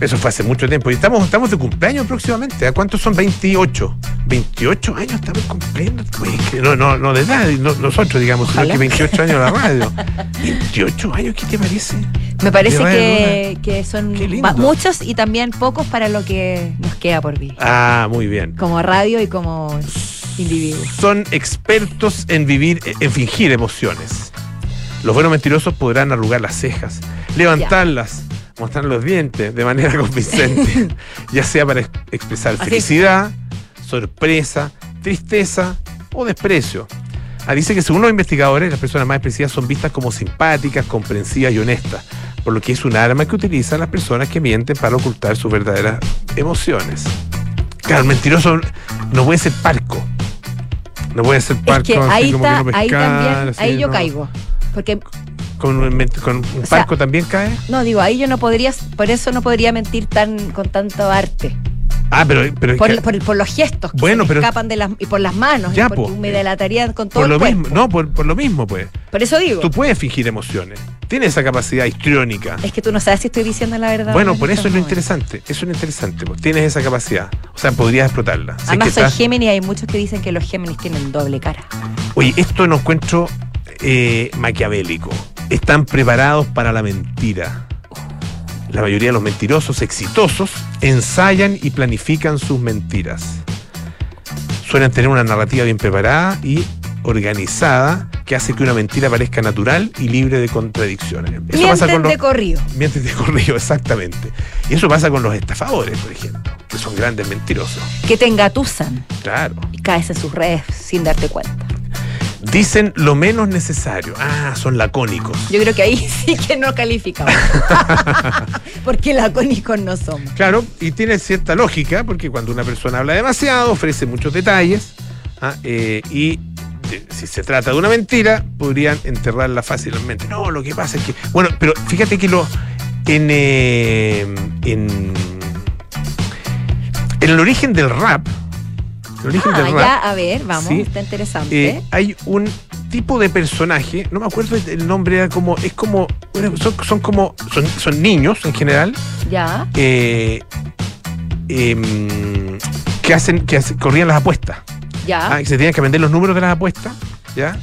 eso fue hace mucho tiempo. Y estamos, estamos de cumpleaños próximamente. ¿A cuántos son? 28. 28 años estamos cumpliendo. No, no, no de edad, no- nosotros, digamos, sino que 28 años la radio. 28 años, ¿qué te parece? Me parece que, que son muchos y también pocos para lo que nos queda por vivir. Ah, muy bien. Como radio y como individuo. son expertos en vivir, en fingir emociones. Los buenos mentirosos podrán arrugar las cejas, levantarlas, mostrar los dientes de manera convincente, ya sea para ex- expresar Así. felicidad, sorpresa, tristeza o desprecio. Ah, dice que según los investigadores, las personas más expresivas son vistas como simpáticas, comprensivas y honestas, por lo que es un arma que utilizan las personas que mienten para ocultar sus verdaderas emociones. Claro, el mentiroso no puede ser parco. No puede ser Es parco. que así ahí como que está, no ahí pescar, así, ahí yo no. caigo. Porque, ¿Con un, ment- con un O sea, también cae? no, digo, ahí yo no podría, por eso no podría mentir tan con tanto arte. Ah, pero, pero Por, que- por- por los gestos que Bueno, se pero- escapan de las, y por las manos, Ya, y porque po. me delataría con todo por lo el cuerpo. mismo, no, por, por lo mismo, pues. Por eso digo, Tú puedes fingir emociones. Tienes esa capacidad histriónica. es que tú no sabes si estoy diciendo la verdad. Bueno, en por eso es lo momentos. interesante. Eso es lo interesante. pues. Tienes esa capacidad. O sea, podrías explotarla. Si es Además que soy estás- Géminis y hay muchos que dicen que los Géminis tienen doble cara. Oye, esto lo encuentro eh, maquiavélico. Están preparados para la mentira. La mayoría de los mentirosos exitosos ensayan y planifican sus mentiras. Suelen tener una narrativa bien preparada y organizada que hace que una mentira parezca natural y libre de contradicciones. Eso Mienten pasa con los, de corrido. mienten de corrido, exactamente. Y eso pasa con los estafadores, por ejemplo, que son grandes mentirosos. Que te engatusan Claro. y caes en sus redes sin darte cuenta. Dicen lo menos necesario. Ah, son lacónicos. Yo creo que ahí sí que no calificamos. Porque lacónicos no somos. Claro, y tiene cierta lógica, porque cuando una persona habla demasiado, ofrece muchos detalles, ¿ah? Eh, y si se trata de una mentira, podrían enterrarla fácilmente. No, lo que pasa es que. Bueno, pero fíjate que lo. En. eh, en. En el origen del rap. El origen Ah, del rap. ya, a ver, vamos, Sí. está interesante. eh, hay un tipo de personaje, no me acuerdo el nombre, era como, es como, son, son como, son, son niños en general, ya. eh, em, que hacen, que hacen- corrían las apuestas. Ya. Ah, que se tenían que vender los números de las apuestas, ¿ya?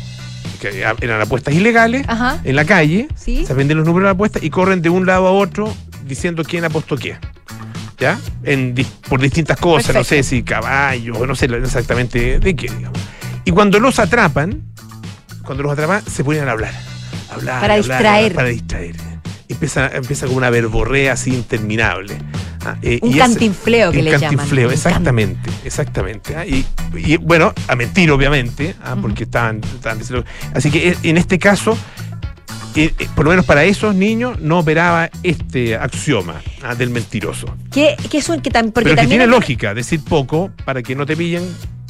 Que eran apuestas ilegales Ajá. en la calle, Sí. se venden los números de las apuestas y corren de un lado a otro diciendo quién apostó qué. ¿Ya? En, dis- por distintas cosas, no sé si caballos, no sé exactamente de qué, digamos. Y cuando los atrapan, cuando los atrapan, se ponen a hablar. hablar Para hablar, distraer. para distraer. Empieza, empieza como una verborrea así interminable. Ah, eh, Un y cantinfleo que le llaman. cantinfleo, exactamente, exactamente. ah, Y, y, bueno, a mentir, obviamente, ah, porque estaban, estaban Así que eh, en este caso, eh, eh, por lo menos para esos niños, no operaba este axioma ah, del mentiroso. Que, que es un que tam- porque Pero que también tiene es- lógica, decir poco para que no te pillen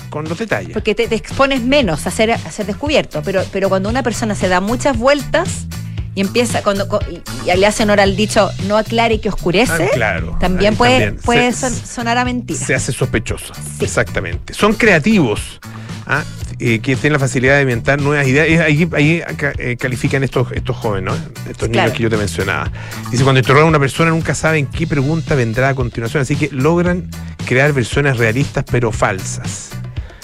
con los detalles. porque te, te expones menos a ser, a ser descubierto. Pero, pero cuando una persona se da muchas vueltas y empieza, cuando y, le hacen honor al dicho no aclare que oscurece, Ah, claro. también puede, también puede se- sonar a mentira. se hace sospechoso. Sí. Exactamente. Son creativos. ¿ah? Eh, que tienen la facilidad de inventar nuevas ideas. Ahí, eh, califican estos, estos jóvenes, ¿no? estos niños Claro. que yo te mencionaba. Dice, cuando interrogan a una persona nunca saben qué pregunta vendrá a continuación, así que logran crear versiones realistas pero falsas.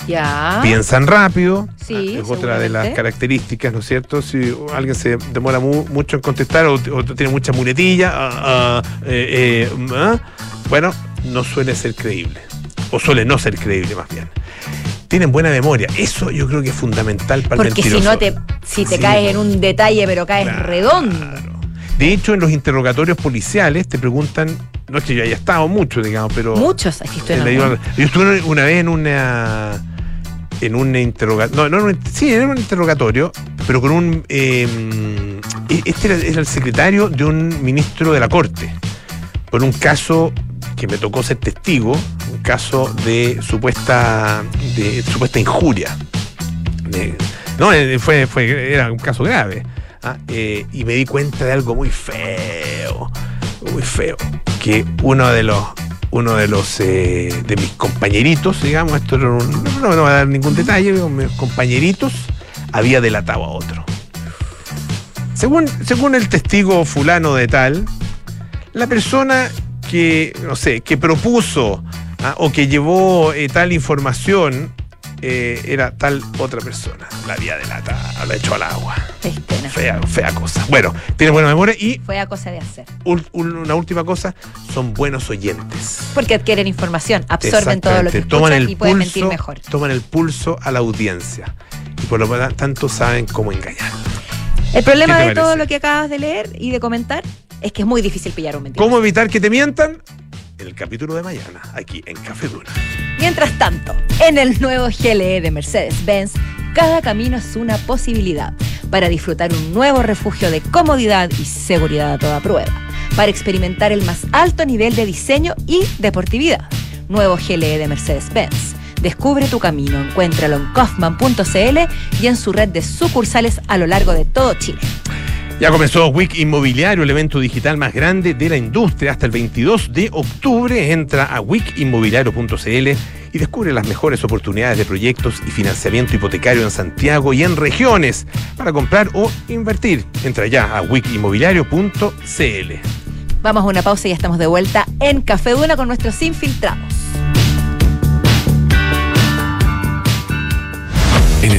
ya. Piensan rápido. Sí, ah, es otra de las características, ¿no es cierto? Si alguien se demora mu- mucho en contestar o, o tiene mucha muletilla, ah, ah, eh, bueno, no suele ser creíble. O suele no ser creíble más bien. Tienen buena memoria. Eso yo creo que es fundamental para el Porque si mentiroso. no te, si te Sí, caes po. en un detalle, pero caes Claro. redondo. De hecho, en los interrogatorios policiales te preguntan, no es que yo haya estado mucho, digamos, pero... Muchos existen. Eh, le digo- yo estuve una vez en una en un interrogatorio no, no, no, sí, era un interrogatorio pero con un eh, este era, era el secretario de un ministro de la corte por un caso que me tocó ser testigo caso de supuesta de supuesta injuria no eh, fue, fue era un caso grave ah, eh, y me di cuenta de algo muy feo muy feo que uno de los uno de los eh, de mis compañeritos, digamos, esto era un- no, no, voy a dar ningún detalle, mis compañeritos había delatado a otro. Según, según el testigo fulano de tal, la persona que, no sé, que propuso ah, o que llevó eh, tal información eh, era tal otra persona. La había delatado, la echó al agua. No. Fea, fea cosa. Bueno, tiene buena memoria y Fue a cosa de hacer. una última cosa, son buenos oyentes. Porque adquieren información, absorben todo lo que toman el y pueden pulso, mentir mejor. Toman el pulso a la audiencia. Y por lo tanto saben cómo engañar. El problema ¿Qué te de todo lo que acabas de leer y de comentar es que es muy difícil pillar un mentiroso. ¿Cómo evitar que te mientan? En el capítulo de mañana, aquí en Café Duna. Mientras tanto, en el nuevo GLE de Mercedes-Benz, cada camino es una posibilidad para disfrutar un nuevo refugio de comodidad y seguridad a toda prueba, para experimentar el más alto nivel de diseño y deportividad. Nuevo GLE de Mercedes-Benz. Descubre tu camino, encuéntralo en kaufman.cl y en su red de sucursales a lo largo de todo Chile. Ya comenzó Week Inmobiliario, el evento digital más grande de la industria. Hasta el 22 de octubre entra a wickinmobiliario.cl y descubre las mejores oportunidades de proyectos y financiamiento hipotecario en Santiago y en regiones para comprar o invertir. Entra ya a wickinmobiliario.cl. Vamos a una pausa y ya estamos de vuelta en Café Duna con nuestros infiltrados.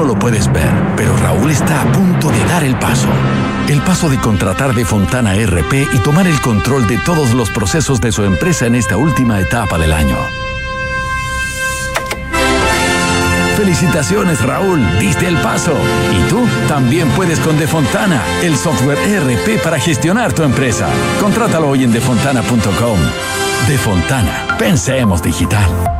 No lo puedes ver, pero Raúl está a punto de dar el paso. El paso de contratar de Fontana RP y tomar el control de todos los procesos de su empresa en esta última etapa del año. Felicitaciones Raúl, diste el paso. Y tú también puedes con Defontana, el software ERP para gestionar tu empresa. Contrátalo hoy en defontana.com. Defontana, pensemos digital.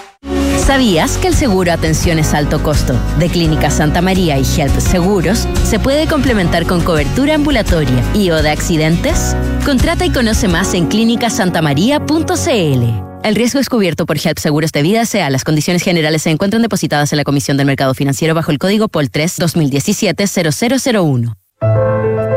¿Sabías que el seguro Atenciones Alto Costo de Clínica Santa María y Health Seguros se puede complementar con cobertura ambulatoria y o de accidentes? Contrata y conoce más en clínicasantamaría.cl. El riesgo es cubierto por HELP Seguros de Vida SEA. Las condiciones generales se encuentran depositadas en la Comisión del Mercado Financiero bajo el código POL 3 2017 0001.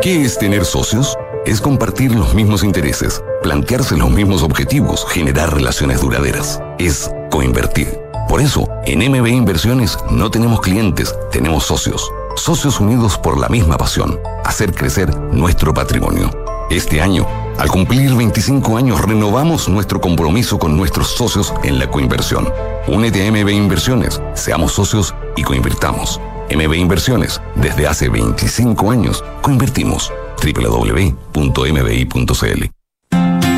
¿Qué es tener socios? Es compartir los mismos intereses, plantearse los mismos objetivos, generar relaciones duraderas. Es coinvertir. Por eso, en MB Inversiones no tenemos clientes, tenemos socios. Socios unidos por la misma pasión, hacer crecer nuestro patrimonio. Este año, al cumplir 25 años, renovamos nuestro compromiso con nuestros socios en la coinversión. Únete a MB Inversiones, seamos socios y coinvirtamos. MB Inversiones, desde hace 25 años, coinvertimos. www.mbi.cl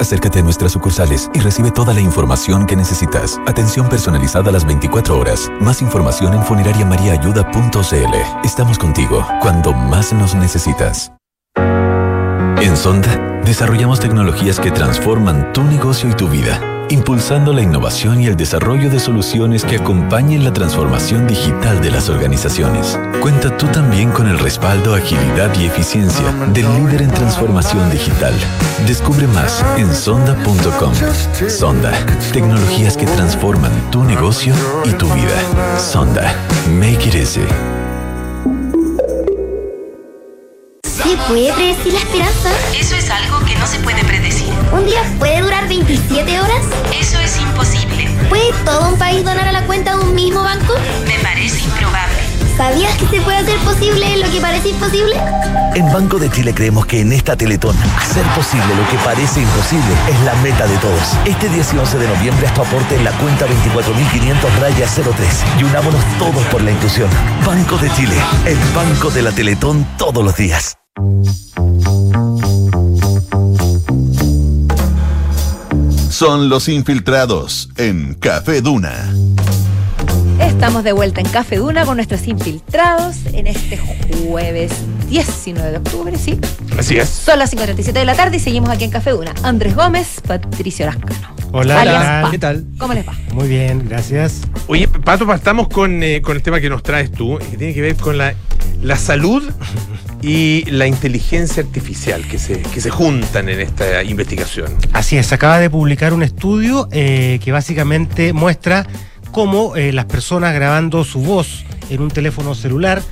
Acércate a nuestras sucursales y recibe toda la información que necesitas. Atención personalizada a las 24 horas. Más información en funerariamariaayuda.cl. Estamos contigo cuando más nos necesitas. En Sonda, desarrollamos tecnologías que transforman tu negocio y tu vida impulsando la innovación y el desarrollo de soluciones que acompañen la transformación digital de las organizaciones. Cuenta tú también con el respaldo, agilidad y eficiencia del líder en transformación digital. Descubre más en sonda.com. Sonda, tecnologías que transforman tu negocio y tu vida. Sonda, make it easy. ¿Se puede predecir la esperanza? Eso es algo que no se puede predecir. ¿Un día puede durar 27 horas? Eso es imposible. ¿Puede todo un país donar a la cuenta de un mismo banco? Me parece improbable. ¿Sabías que se puede hacer posible lo que parece imposible? En Banco de Chile creemos que en esta Teletón, hacer posible lo que parece imposible es la meta de todos. Este 10 y 11 de noviembre haz tu aporte en la cuenta 24.500 raya 03 y unámonos todos por la inclusión. Banco de Chile, el banco de la Teletón todos los días. Son los infiltrados en Café Duna. Estamos de vuelta en Café Duna con nuestros infiltrados en este jueves 19 de octubre, ¿sí? Así es. Son las 5.37 de la tarde y seguimos aquí en Café Duna. Andrés Gómez, Patricio Lascano. Hola, Alias ¿qué tal? ¿Cómo les va? Muy bien, gracias. Oye, Pato, partamos con, eh, con el tema que nos traes tú, que tiene que ver con la, la salud y la inteligencia artificial que se, que se juntan en esta investigación. Así es, acaba de publicar un estudio eh, que básicamente muestra cómo eh, las personas grabando su voz en un teléfono celular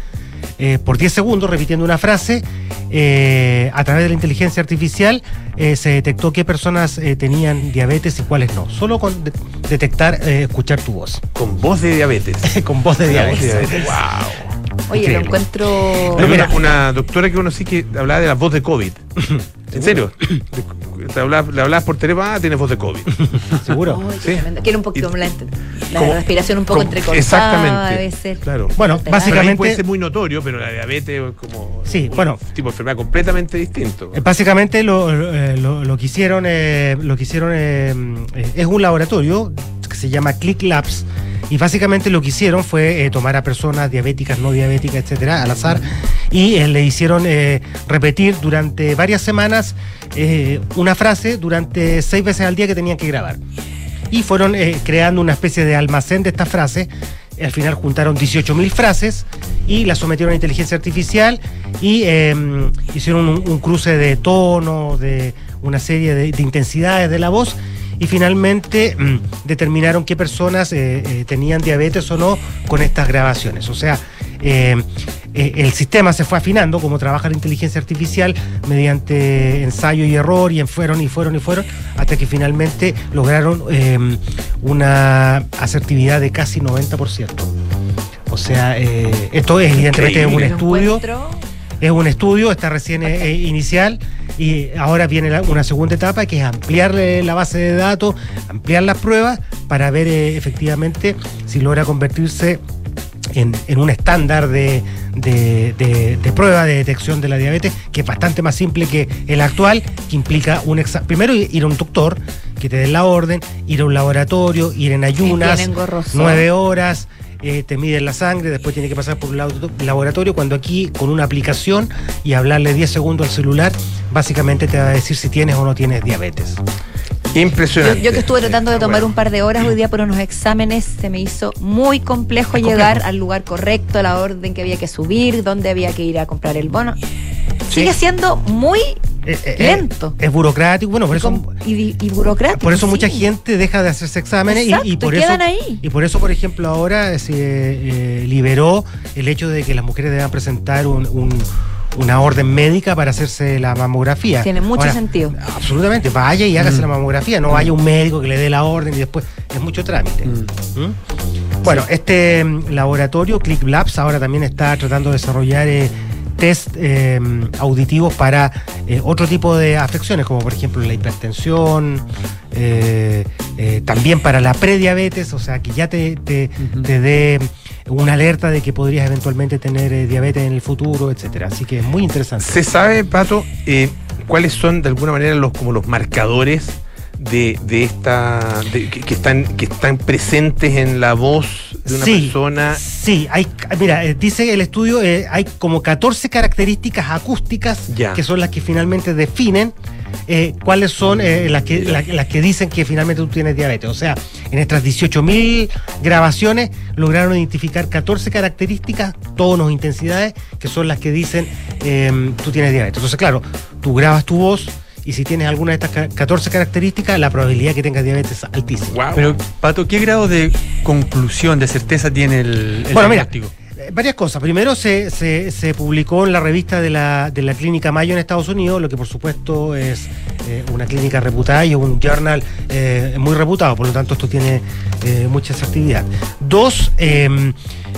eh, por 10 segundos repitiendo una frase. eh, a través de la inteligencia artificial eh, se detectó qué personas tenían diabetes y cuáles no. Solo con de- detectar, escuchar tu voz. Con voz de diabetes. con voz de La voz de diabetes. diabetes. Wow. Oye, Increíble. lo encuentro. Una, una doctora que conocí que hablaba de la voz de COVID. ¿En serio? Te hablabas, le hablabas por teléfono, ah, tienes voz de COVID. ¿Seguro? Quiero un poquito la, la Como- respiración un poco entrecortada. exactamente. Claro. Bueno, básicamente- puede ser muy notorio, pero la diabetes es como Sí, un bueno. tipo de enfermedad completamente distinto. Eh, Básicamente lo, lo- lo que hicieron, eh, lo que hicieron eh, es un laboratorio se llama Click Labs y básicamente lo que hicieron fue eh, tomar a personas diabéticas, no diabéticas, etcétera, al azar y eh, le hicieron eh, repetir durante varias semanas una frase durante seis veces al día que tenían que grabar y fueron creando una especie de almacén de estas frases. Al final juntaron 18.000 frases y las sometieron a inteligencia artificial y eh, hicieron un, cruce de tono, de una serie de, de intensidades de la voz y finalmente mm, determinaron qué personas eh, eh, tenían diabetes o no con estas grabaciones. O sea, eh, eh, el sistema se fue afinando, como trabaja la inteligencia artificial, mediante ensayo y error, y en fueron y fueron y fueron, hasta que finalmente lograron eh, una asertividad de casi 90%. O sea, eh, esto es evidentemente un estudio. Es un estudio, está recién inicial y ahora viene la- una segunda etapa que es ampliarle la base de datos, ampliar las pruebas para ver eh, efectivamente si logra convertirse en, en un estándar de, de- de- de prueba de detección de la diabetes que es bastante más simple que el actual, que implica un exa- primero ir a un doctor que te dé la orden, ir a un laboratorio, ir en ayunas, nueve horas, eh, te miden la sangre, después tiene que pasar por un labo- laboratorio, cuando aquí con una aplicación y hablarle 10 segundos al celular, básicamente te va a decir si tienes o no tienes diabetes. Impresionante. yo que estuve tratando de Está tomar bueno. un par de horas hoy día por unos exámenes, se me hizo muy complejo llegar al lugar correcto, a la orden que había que subir, dónde había que ir a comprar el bono. Sí. Sigue siendo muy Eh, eh, lento Es burocrático, bueno, por y, eso... y burocrático. Por eso sí. mucha gente deja de hacerse exámenes y- Exacto, y, por y eso quedan ahí. y por eso por ejemplo ahora se eh, liberó el hecho de que las mujeres deban presentar un- un- una orden médica para hacerse la mamografía. Tiene mucho Ahora, sentido. Absolutamente, vaya y hágase Mm. la mamografía, no vaya un médico que le dé la orden y después es mucho trámite. ¿Mm? Bueno, este mm, laboratorio, Click Labs, ahora también está tratando de desarrollar eh, test eh, auditivos para eh, otro tipo de afecciones, como por ejemplo la hipertensión, eh, eh, también para la prediabetes, o sea, que ya te, te, te dé una alerta de que podrías eventualmente tener eh, diabetes en el futuro, etcétera. Así que es muy interesante. ¿Se sabe, Pato, eh, cuáles son de alguna manera los como los marcadores de, de esta de- que, que están que están presentes en la voz de una Sí, persona? Sí, hay, mira, eh, dice el estudio, eh, hay como 14 características acústicas Ya. que son las que finalmente definen eh, cuáles son eh, las, que, la- las que dicen que finalmente tú tienes diabetes. O sea, en estas 18.000 grabaciones lograron identificar 14 características, tonos, intensidades, que son las que dicen eh, tú tienes diabetes. Entonces, claro, tú grabas tu voz y si tienes alguna de estas ca- 14 características, la probabilidad que tengas diabetes es altísima. Pero, Pato, ¿qué grado de conclusión, de certeza tiene el, el Bueno, mira, diagnóstico? eh, varias cosas. Primero se, se- publicó en la revista de la, de la clínica Mayo en Estados Unidos, lo que por supuesto es eh, una clínica reputada y un journal eh, muy reputado, por lo tanto esto tiene eh, mucha actividad. Dos, eh,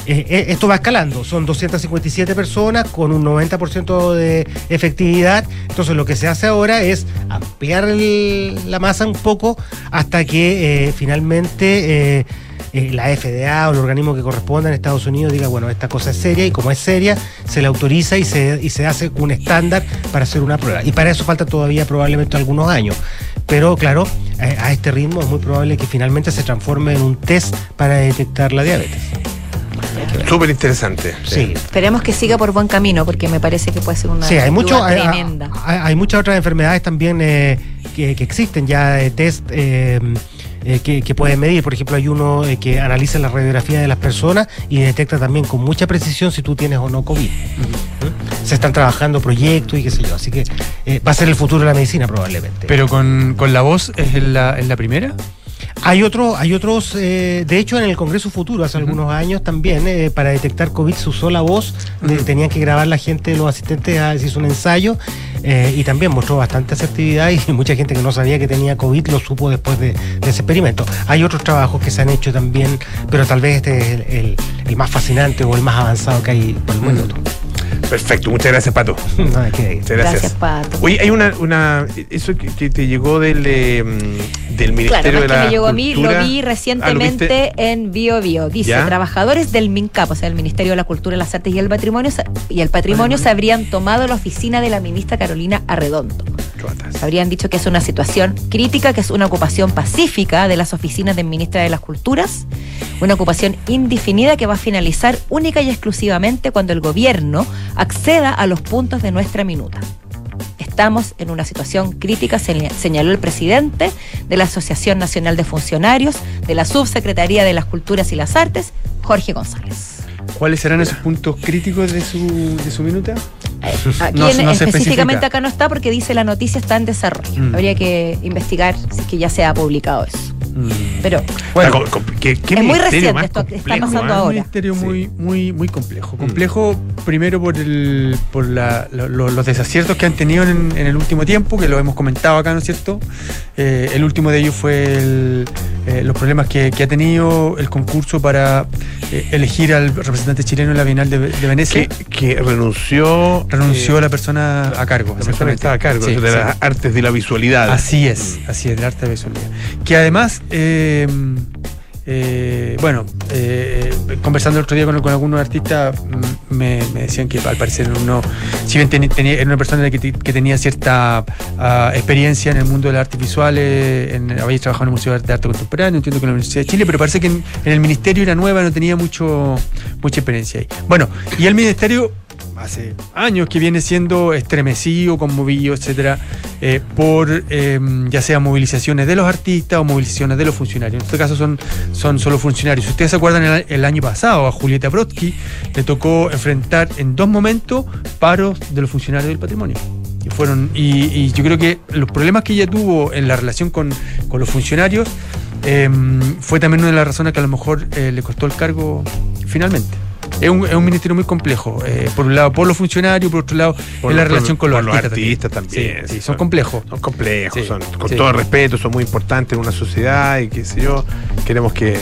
eh, eh, esto va escalando, son 257 personas con un 90% de efectividad, entonces lo que se hace ahora es ampliar la masa un poco hasta que eh, finalmente... eh, eh, la FDA o el organismo que corresponda en Estados Unidos diga, bueno, esta cosa es seria y como es seria, se la autoriza y se, y se hace un estándar para hacer una prueba. Y para eso falta todavía probablemente algunos años. Pero claro, eh, a este ritmo es muy probable que finalmente se transforme en un test para detectar la diabetes. Súper interesante. Sí. Esperemos que siga por buen camino, porque me parece que puede ser una Sí, hay, mucho, hay, tremenda. hay- hay muchas otras enfermedades también eh, que, que existen ya de test eh, eh, que, que pueden medir. Por ejemplo, hay uno eh, que analiza la radiografía de las personas y detecta también con mucha precisión si tú tienes o no COVID. ¿Mm? Se están trabajando proyectos y qué sé yo. Así que eh, va a ser el futuro de la medicina probablemente. Pero con, con la voz es la, es la primera. Hay, otro, hay otros, eh, de hecho en el Congreso Futuro hace algunos años también, eh, para detectar COVID se usó la voz, de- tenían que grabar la gente, los asistentes, a- se hizo un ensayo eh, y también mostró bastante asertividad y mucha gente que no sabía que tenía COVID lo supo después de, de ese experimento. Hay otros trabajos que se han hecho también, pero tal vez este es el, el- el más fascinante o el más avanzado que hay por el mundo. Perfecto, muchas gracias, Pato. Muchas gracias. Gracias, Pato. Oye, hay una, una eso que, que te llegó del, eh, del Claro, Ministerio no de es que la me llegó a mí, lo Cultura. vi Ah, ¿lo recientemente en Bio Bio. Dice, ¿Ya? trabajadores del MINCAP, o sea, el Ministerio de la Cultura, las Artes y el Patrimonio, y el Patrimonio se habrían tomado la oficina de la ministra Carolina Arredondo. Habrían dicho que es una situación crítica, que es una ocupación pacífica de las oficinas del ministra de las Culturas, una ocupación indefinida que va a finalizar única y exclusivamente cuando el gobierno acceda a los puntos de nuestra minuta. Estamos en una situación crítica, seña- señaló el presidente de la Asociación Nacional de Funcionarios de la Subsecretaría de las Culturas y las Artes, Jorge González. ¿Cuáles serán esos puntos críticos de su, de su minuta? Aquí No- en- no específicamente acá no está porque dice la noticia está en desarrollo. Mm. Habría que investigar si es que ya se ha publicado eso. Pero Bueno, com- com- ¿qué- qué es muy reciente esto que está pasando ¿eh? ahora. Un ministerio muy, muy, muy complejo. Complejo primero por el, por la- lo- lo- los desaciertos que han tenido en, en el último tiempo, que lo hemos comentado acá, ¿no es cierto? Eh, el último de ellos fue el, eh, los problemas que, que ha tenido el concurso para eh, elegir al representante chileno en la Bienal de, de Venecia. Que, que renunció. renunció eh, la persona a cargo. La persona que estaba a cargo Sí, de sí. las artes de la visualidad. Así es, así es, del arte de visualidad. Que además, eh, eh, bueno, eh, conversando el otro día con, con algunos artistas, mm, me, decían que al parecer uno, si bien era una persona que, que tenía cierta ah, experiencia en el mundo de las artes visuales, en, trabajado en el Museo de Arte, Contemporáneo, entiendo que en la Universidad de Chile, pero parece que en, en el Ministerio era nueva, no tenía mucho, mucha experiencia ahí. Bueno, y el Ministerio hace años que viene siendo estremecido, conmovido, etcétera, eh, por eh, ya sea movilizaciones de los artistas o movilizaciones de los funcionarios. En este caso son, son solo funcionarios. Si ustedes se acuerdan, el, año pasado a Julieta Brodsky le tocó enfrentar en dos momentos paros de los funcionarios del patrimonio. Fueron, y, y yo creo que los problemas que ella tuvo en la relación con, con los funcionarios eh, fue también una de las razones que a lo mejor eh, le costó el cargo finalmente. Es un, es un ministerio muy complejo. eh, por un lado, por los funcionarios, por otro lado, Por en la relación con los por los artistas, artistas también, Sí, sí, sí, son complejos. Son complejos, son, con todo respeto, son muy importantes en una sociedad y qué sé yo. Queremos que,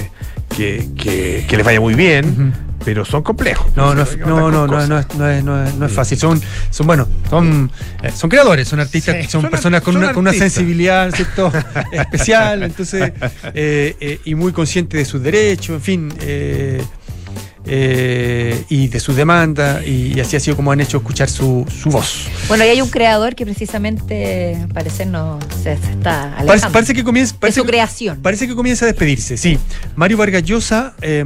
que, que- que les vaya muy bien, pero son complejos. No, no, es- no, no, no, no, es, no, es, no, es, no es fácil. Son, son bueno, son, eh, son creadores, son artistas, Sí, son, son personas con son una, con una sensibilidad ¿cierto? especial, entonces, eh, eh, y muy consciente de sus derechos, en fin, eh, eh, y de sus demandas, y, y así ha sido como han hecho escuchar su, su voz. Bueno, y hay un creador que precisamente al parecer no se, está alejando. Parece, parece que comienza. Parece, su creación. Parece que comienza a despedirse, sí. Mario Vargas Llosa, eh,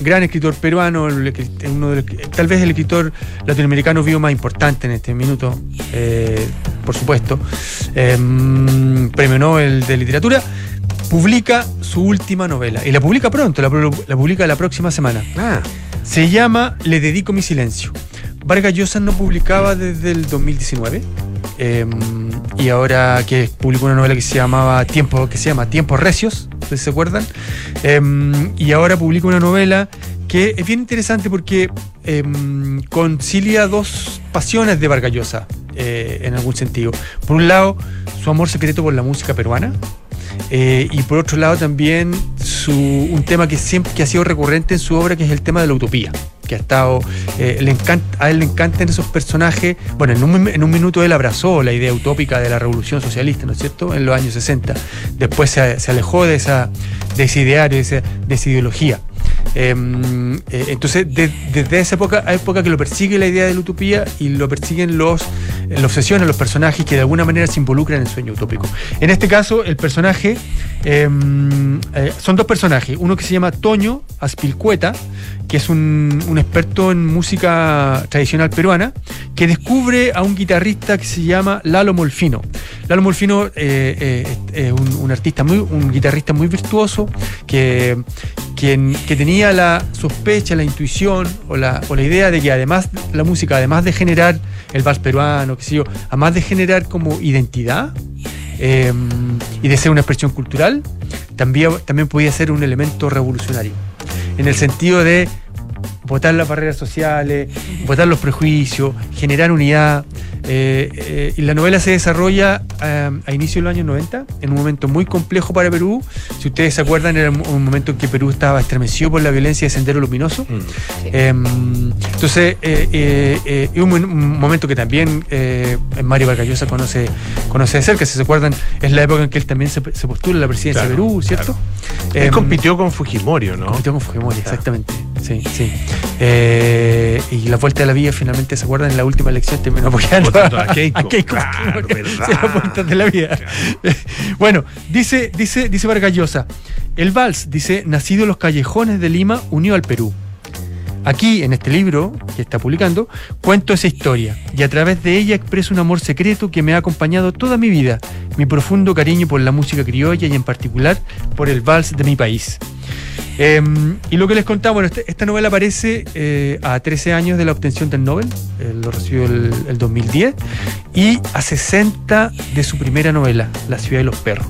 gran escritor peruano, uno de los- tal vez el escritor latinoamericano vivo más importante en este minuto, eh, por supuesto. Eh, premio Nobel de Literatura. Publica su última novela. Y la publica pronto, la, pu- la publica la próxima semana. Ah, Se llama Le dedico mi silencio. Vargas Llosa no publicaba desde el 2019. eh, y ahora que publicó una novela que se llamaba Tiempo, que se llama Tiempos Recios, si se acuerdan. eh, y ahora publica una novela que es bien interesante porque eh, concilia dos pasiones de Vargas Llosa, eh, en algún sentido. Por un lado, su amor secreto por la música peruana. Eh, y por otro lado también su, un tema que siempre que ha sido recurrente en su obra, que es el tema de la utopía. Que ha estado. eh, le encanta, a él le encantan esos personajes. Bueno, en un, en un minuto él abrazó la idea utópica de la revolución socialista, ¿no es cierto? En los años 60. Después se, se alejó de, esa, de ese ideario, de esa, de esa ideología. Eh, eh, entonces, de- desde esa época, época que lo persigue la idea de la utopía y lo persiguen los, eh, lo obsesionan los personajes que de alguna manera se involucran en el sueño utópico. En este caso, el personaje, eh, eh, son dos personajes, uno que se llama Toño Aspilcueta, que es un, un experto en música tradicional peruana, que descubre a un guitarrista que se llama Lalo Molfino. Lalo Molfino eh, es un, un artista muy, un guitarrista muy virtuoso que, quien- que tenía la sospecha, la intuición o la, o la idea de que además la música, además de generar el vals peruano, qué sé yo, además de generar como identidad, eh, y de ser una expresión cultural, también, también podía ser un elemento revolucionario. En el sentido de votar las barreras sociales, votar los prejuicios, generar unidad. Eh, eh, y la novela se desarrolla eh, a inicio de los años 90, en un momento muy complejo para Perú. Si ustedes se acuerdan, era un momento en que Perú estaba estremecido por la violencia de Sendero Luminoso. Eh, entonces, eh, eh, eh, y un, mo- un momento que también eh, Mario Vargallosa conoce, conoce de cerca, si se acuerdan, es la época en que él también se, se postula a la presidencia Claro, de Perú, ¿cierto? Él Em, compitió con Fujimori, ¿o ¿no? Compitió con Fujimori, exactamente. Sí, sí. Eh, y la vuelta de la vía finalmente, ¿se acuerdan? En la última elección terminó apoyando Votando a Keiko. Claro, Claro, verdad. Sí, la vuelta de la vida. bueno, dice, dice, dice Vargas Llosa, el vals, dice, nacido en los callejones de Lima, unió al Perú. Aquí, en este libro que está publicando, cuento esa historia y a través de ella expreso un amor secreto que me ha acompañado toda mi vida, mi profundo cariño por la música criolla y en particular por el vals de mi país. Eh, y lo que les contaba, bueno, este- esta novela aparece eh, a 13 años de la obtención del Nobel, eh, lo recibió el, el 2010, y a 60 de su primera novela, La ciudad de los perros.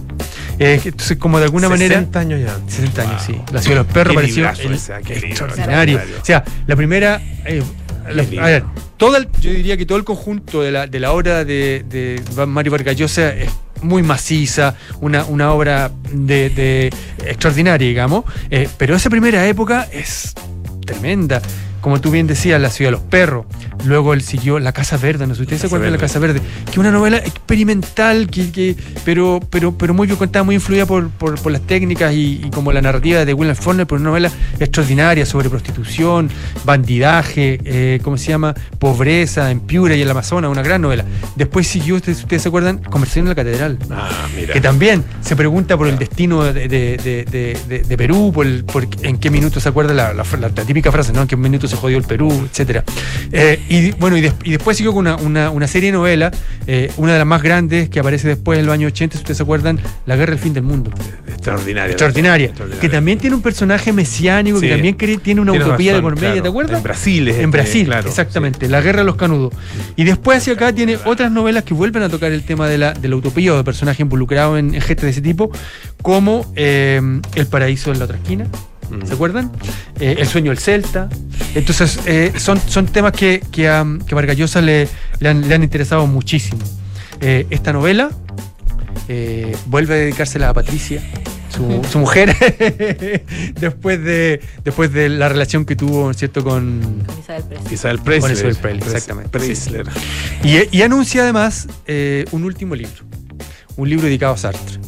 Eh, entonces, como de alguna manera... 60 años ya. 60 años, sí. La ciudad de los perros Qué pareció librazo el- ese, qué libro, extraordinario. O sea, la primera. eh, la- a ver, todo el- yo diría que todo el conjunto de la, de la obra de, de Mario Vargas Llosa es muy maciza, una, una obra de, extraordinaria, digamos. eh, pero esa primera época es tremenda. Como tú bien decías, La ciudad de los perros. Luego él siguió La Casa Verde, no sé si ustedes se acuerdan de La. Casa Verde, que es una novela experimental, que, que- pero, pero, pero muy bien contada, muy influida por, por, por las técnicas y, y como la narrativa de William Faulkner, pero una novela extraordinaria sobre prostitución, bandidaje, eh, ¿cómo se llama? Pobreza en Piura y en el Amazonas, una gran novela. Después siguió, ustedes, ustedes se acuerdan, Conversación en la Catedral Ah, mira. que también se pregunta por el destino de, de- de- de- de- de Perú, por, el- por en qué minuto se acuerda la, la- la- la típica frase, ¿no? En qué minuto se jodió el Perú, etcétera. Eh, y bueno, y, des- y después siguió con una, una- una serie de novelas, eh, una de las más grandes que aparece después en los años 80, si ustedes se acuerdan, La Guerra del Fin del Mundo. Extraordinaria. Extraordinaria. Extraordinaria. Que también tiene un personaje mesiánico, Sí. que también tiene una Tienes utopía razón, de por medio, claro. ¿te acuerdas? En Brasil es En este, Brasil, claro, exactamente. La guerra de los canudos. Y después hacia acá tiene otras novelas que vuelven a tocar el tema de la, de la utopía o de personajes involucrados en, en gestos de ese tipo, como eh, El paraíso en la otra esquina. ¿Se acuerdan? Eh, el sueño del Celta. Entonces, eh, son, son temas que, que a, que a Vargas Llosa le, le han, le han interesado muchísimo. Eh, esta novela eh, vuelve a dedicársela a Patricia, su, su mujer, después de, después de la relación que tuvo, ¿cierto?, con, Isabel Presley. Isabel Presley. Con Isabel Presley, Pres- exactamente. Preisler. y, y anuncia además eh, un último libro, un libro dedicado a Sartre,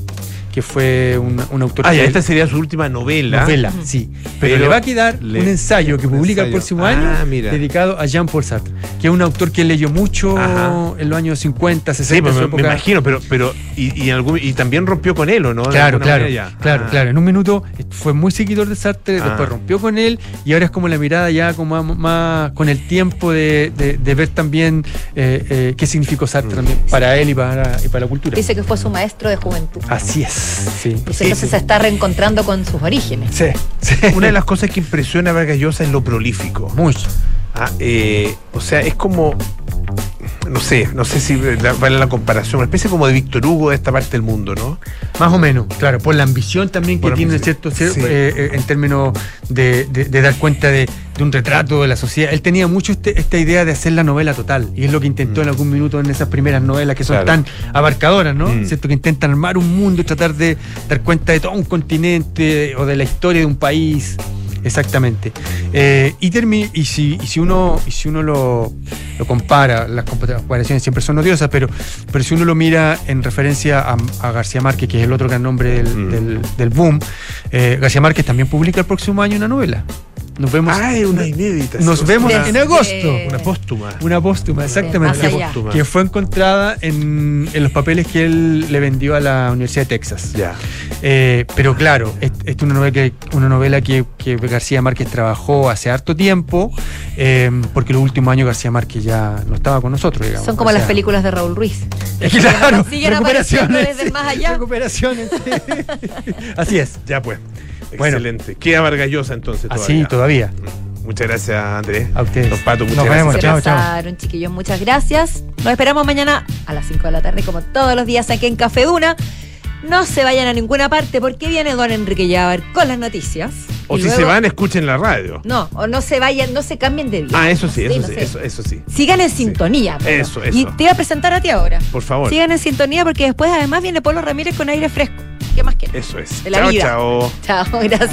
que fue un, un autor Ah, ya, esta sería su última novela. novela, sí. Pero, Pero le va a quedar le- un ensayo que un publica el próximo Ah, año mira. dedicado a Jean-Paul Sartre, que es un autor que él leyó mucho Ajá. en los años 50, 60, Sí, su me, me imagino, pero, pero y, y, en algún- y también rompió con él, ¿o no? Claro, claro, claro, Ah. claro. En un minuto fue muy seguidor de Sartre, Ah. después rompió con él y ahora es como la mirada ya como más, más con el tiempo de, de- de ver también eh, eh, qué significó Mm. Sartre también para él y para, y para la cultura. Dice que fue su maestro de juventud. Así es, sí. Pues entonces se está reencontrando con sus orígenes. Sí, sí. Una de las cosas que impresiona a Vargas Llosa es lo prolífico. Mucho. Ah, eh, o sea, es como. No sé, no sé si vale la comparación, una especie como de Víctor Hugo de esta parte del mundo, ¿no? Más o menos, claro, por la ambición también que Por tiene, ¿cierto? Cier- sí. eh, eh, en términos de, de- de dar cuenta de, de un retrato de la sociedad. Él tenía mucho este- esta idea de hacer la novela total, y es lo que intentó en algún minuto en esas primeras novelas que son Mm. Claro. tan abarcadoras, ¿no? Mm. ¿Cierto? Que intentan armar un mundo y tratar de dar cuenta de todo un continente o de la historia de un país. Exactamente. Eh, y, termi- y, si, y si uno, y si uno lo, lo compara, las comparaciones siempre son odiosas, pero, pero si uno lo mira en referencia a, a García Márquez, que es el otro gran nombre del, Mm. del- del boom, eh, García Márquez también publica el próximo año una novela. Nos vemos, Ah, es una inédita. nos vemos una- en agosto. Una póstuma. Una póstuma, exactamente. Que, allá. que fue encontrada en, en los papeles que él le vendió a la Universidad de Texas. Ya. Eh, pero claro, es, es una novela, que, una novela que, que García Márquez trabajó hace harto tiempo, eh, porque los últimos años García Márquez ya no estaba con nosotros, digamos. Son como O las películas de Raúl Ruiz. Claro, Siguen apareciendo recuperaciones. desde más allá. Recuperaciones. sí. Así es. Ya pues. Bueno. Excelente. Queda Vargas Llosa entonces Así todavía. todavía. Muchas gracias, Andrés. A ustedes. Don Pato, muchas Nos gracias. vemos, chao, chao. chiquillos. Muchas gracias. Nos esperamos mañana a las 5 de la tarde, como todos los días aquí en Café Duna. No se vayan a ninguna parte porque viene don Enrique Llaver con las noticias. O Y si se van, escuchen la radio. No, o no se vayan, no se cambien de día. Ah, eso sí, eso no sí, sé. eso, eso sí. Sigan en sintonía. pero. Eso, eso. Y te iba a presentar a ti ahora. Por favor. Sigan en sintonía porque después además viene Polo Ramírez con aire fresco. ¿Qué más quieres? Eso es. De la chao, vida. chao. Chao, gracias.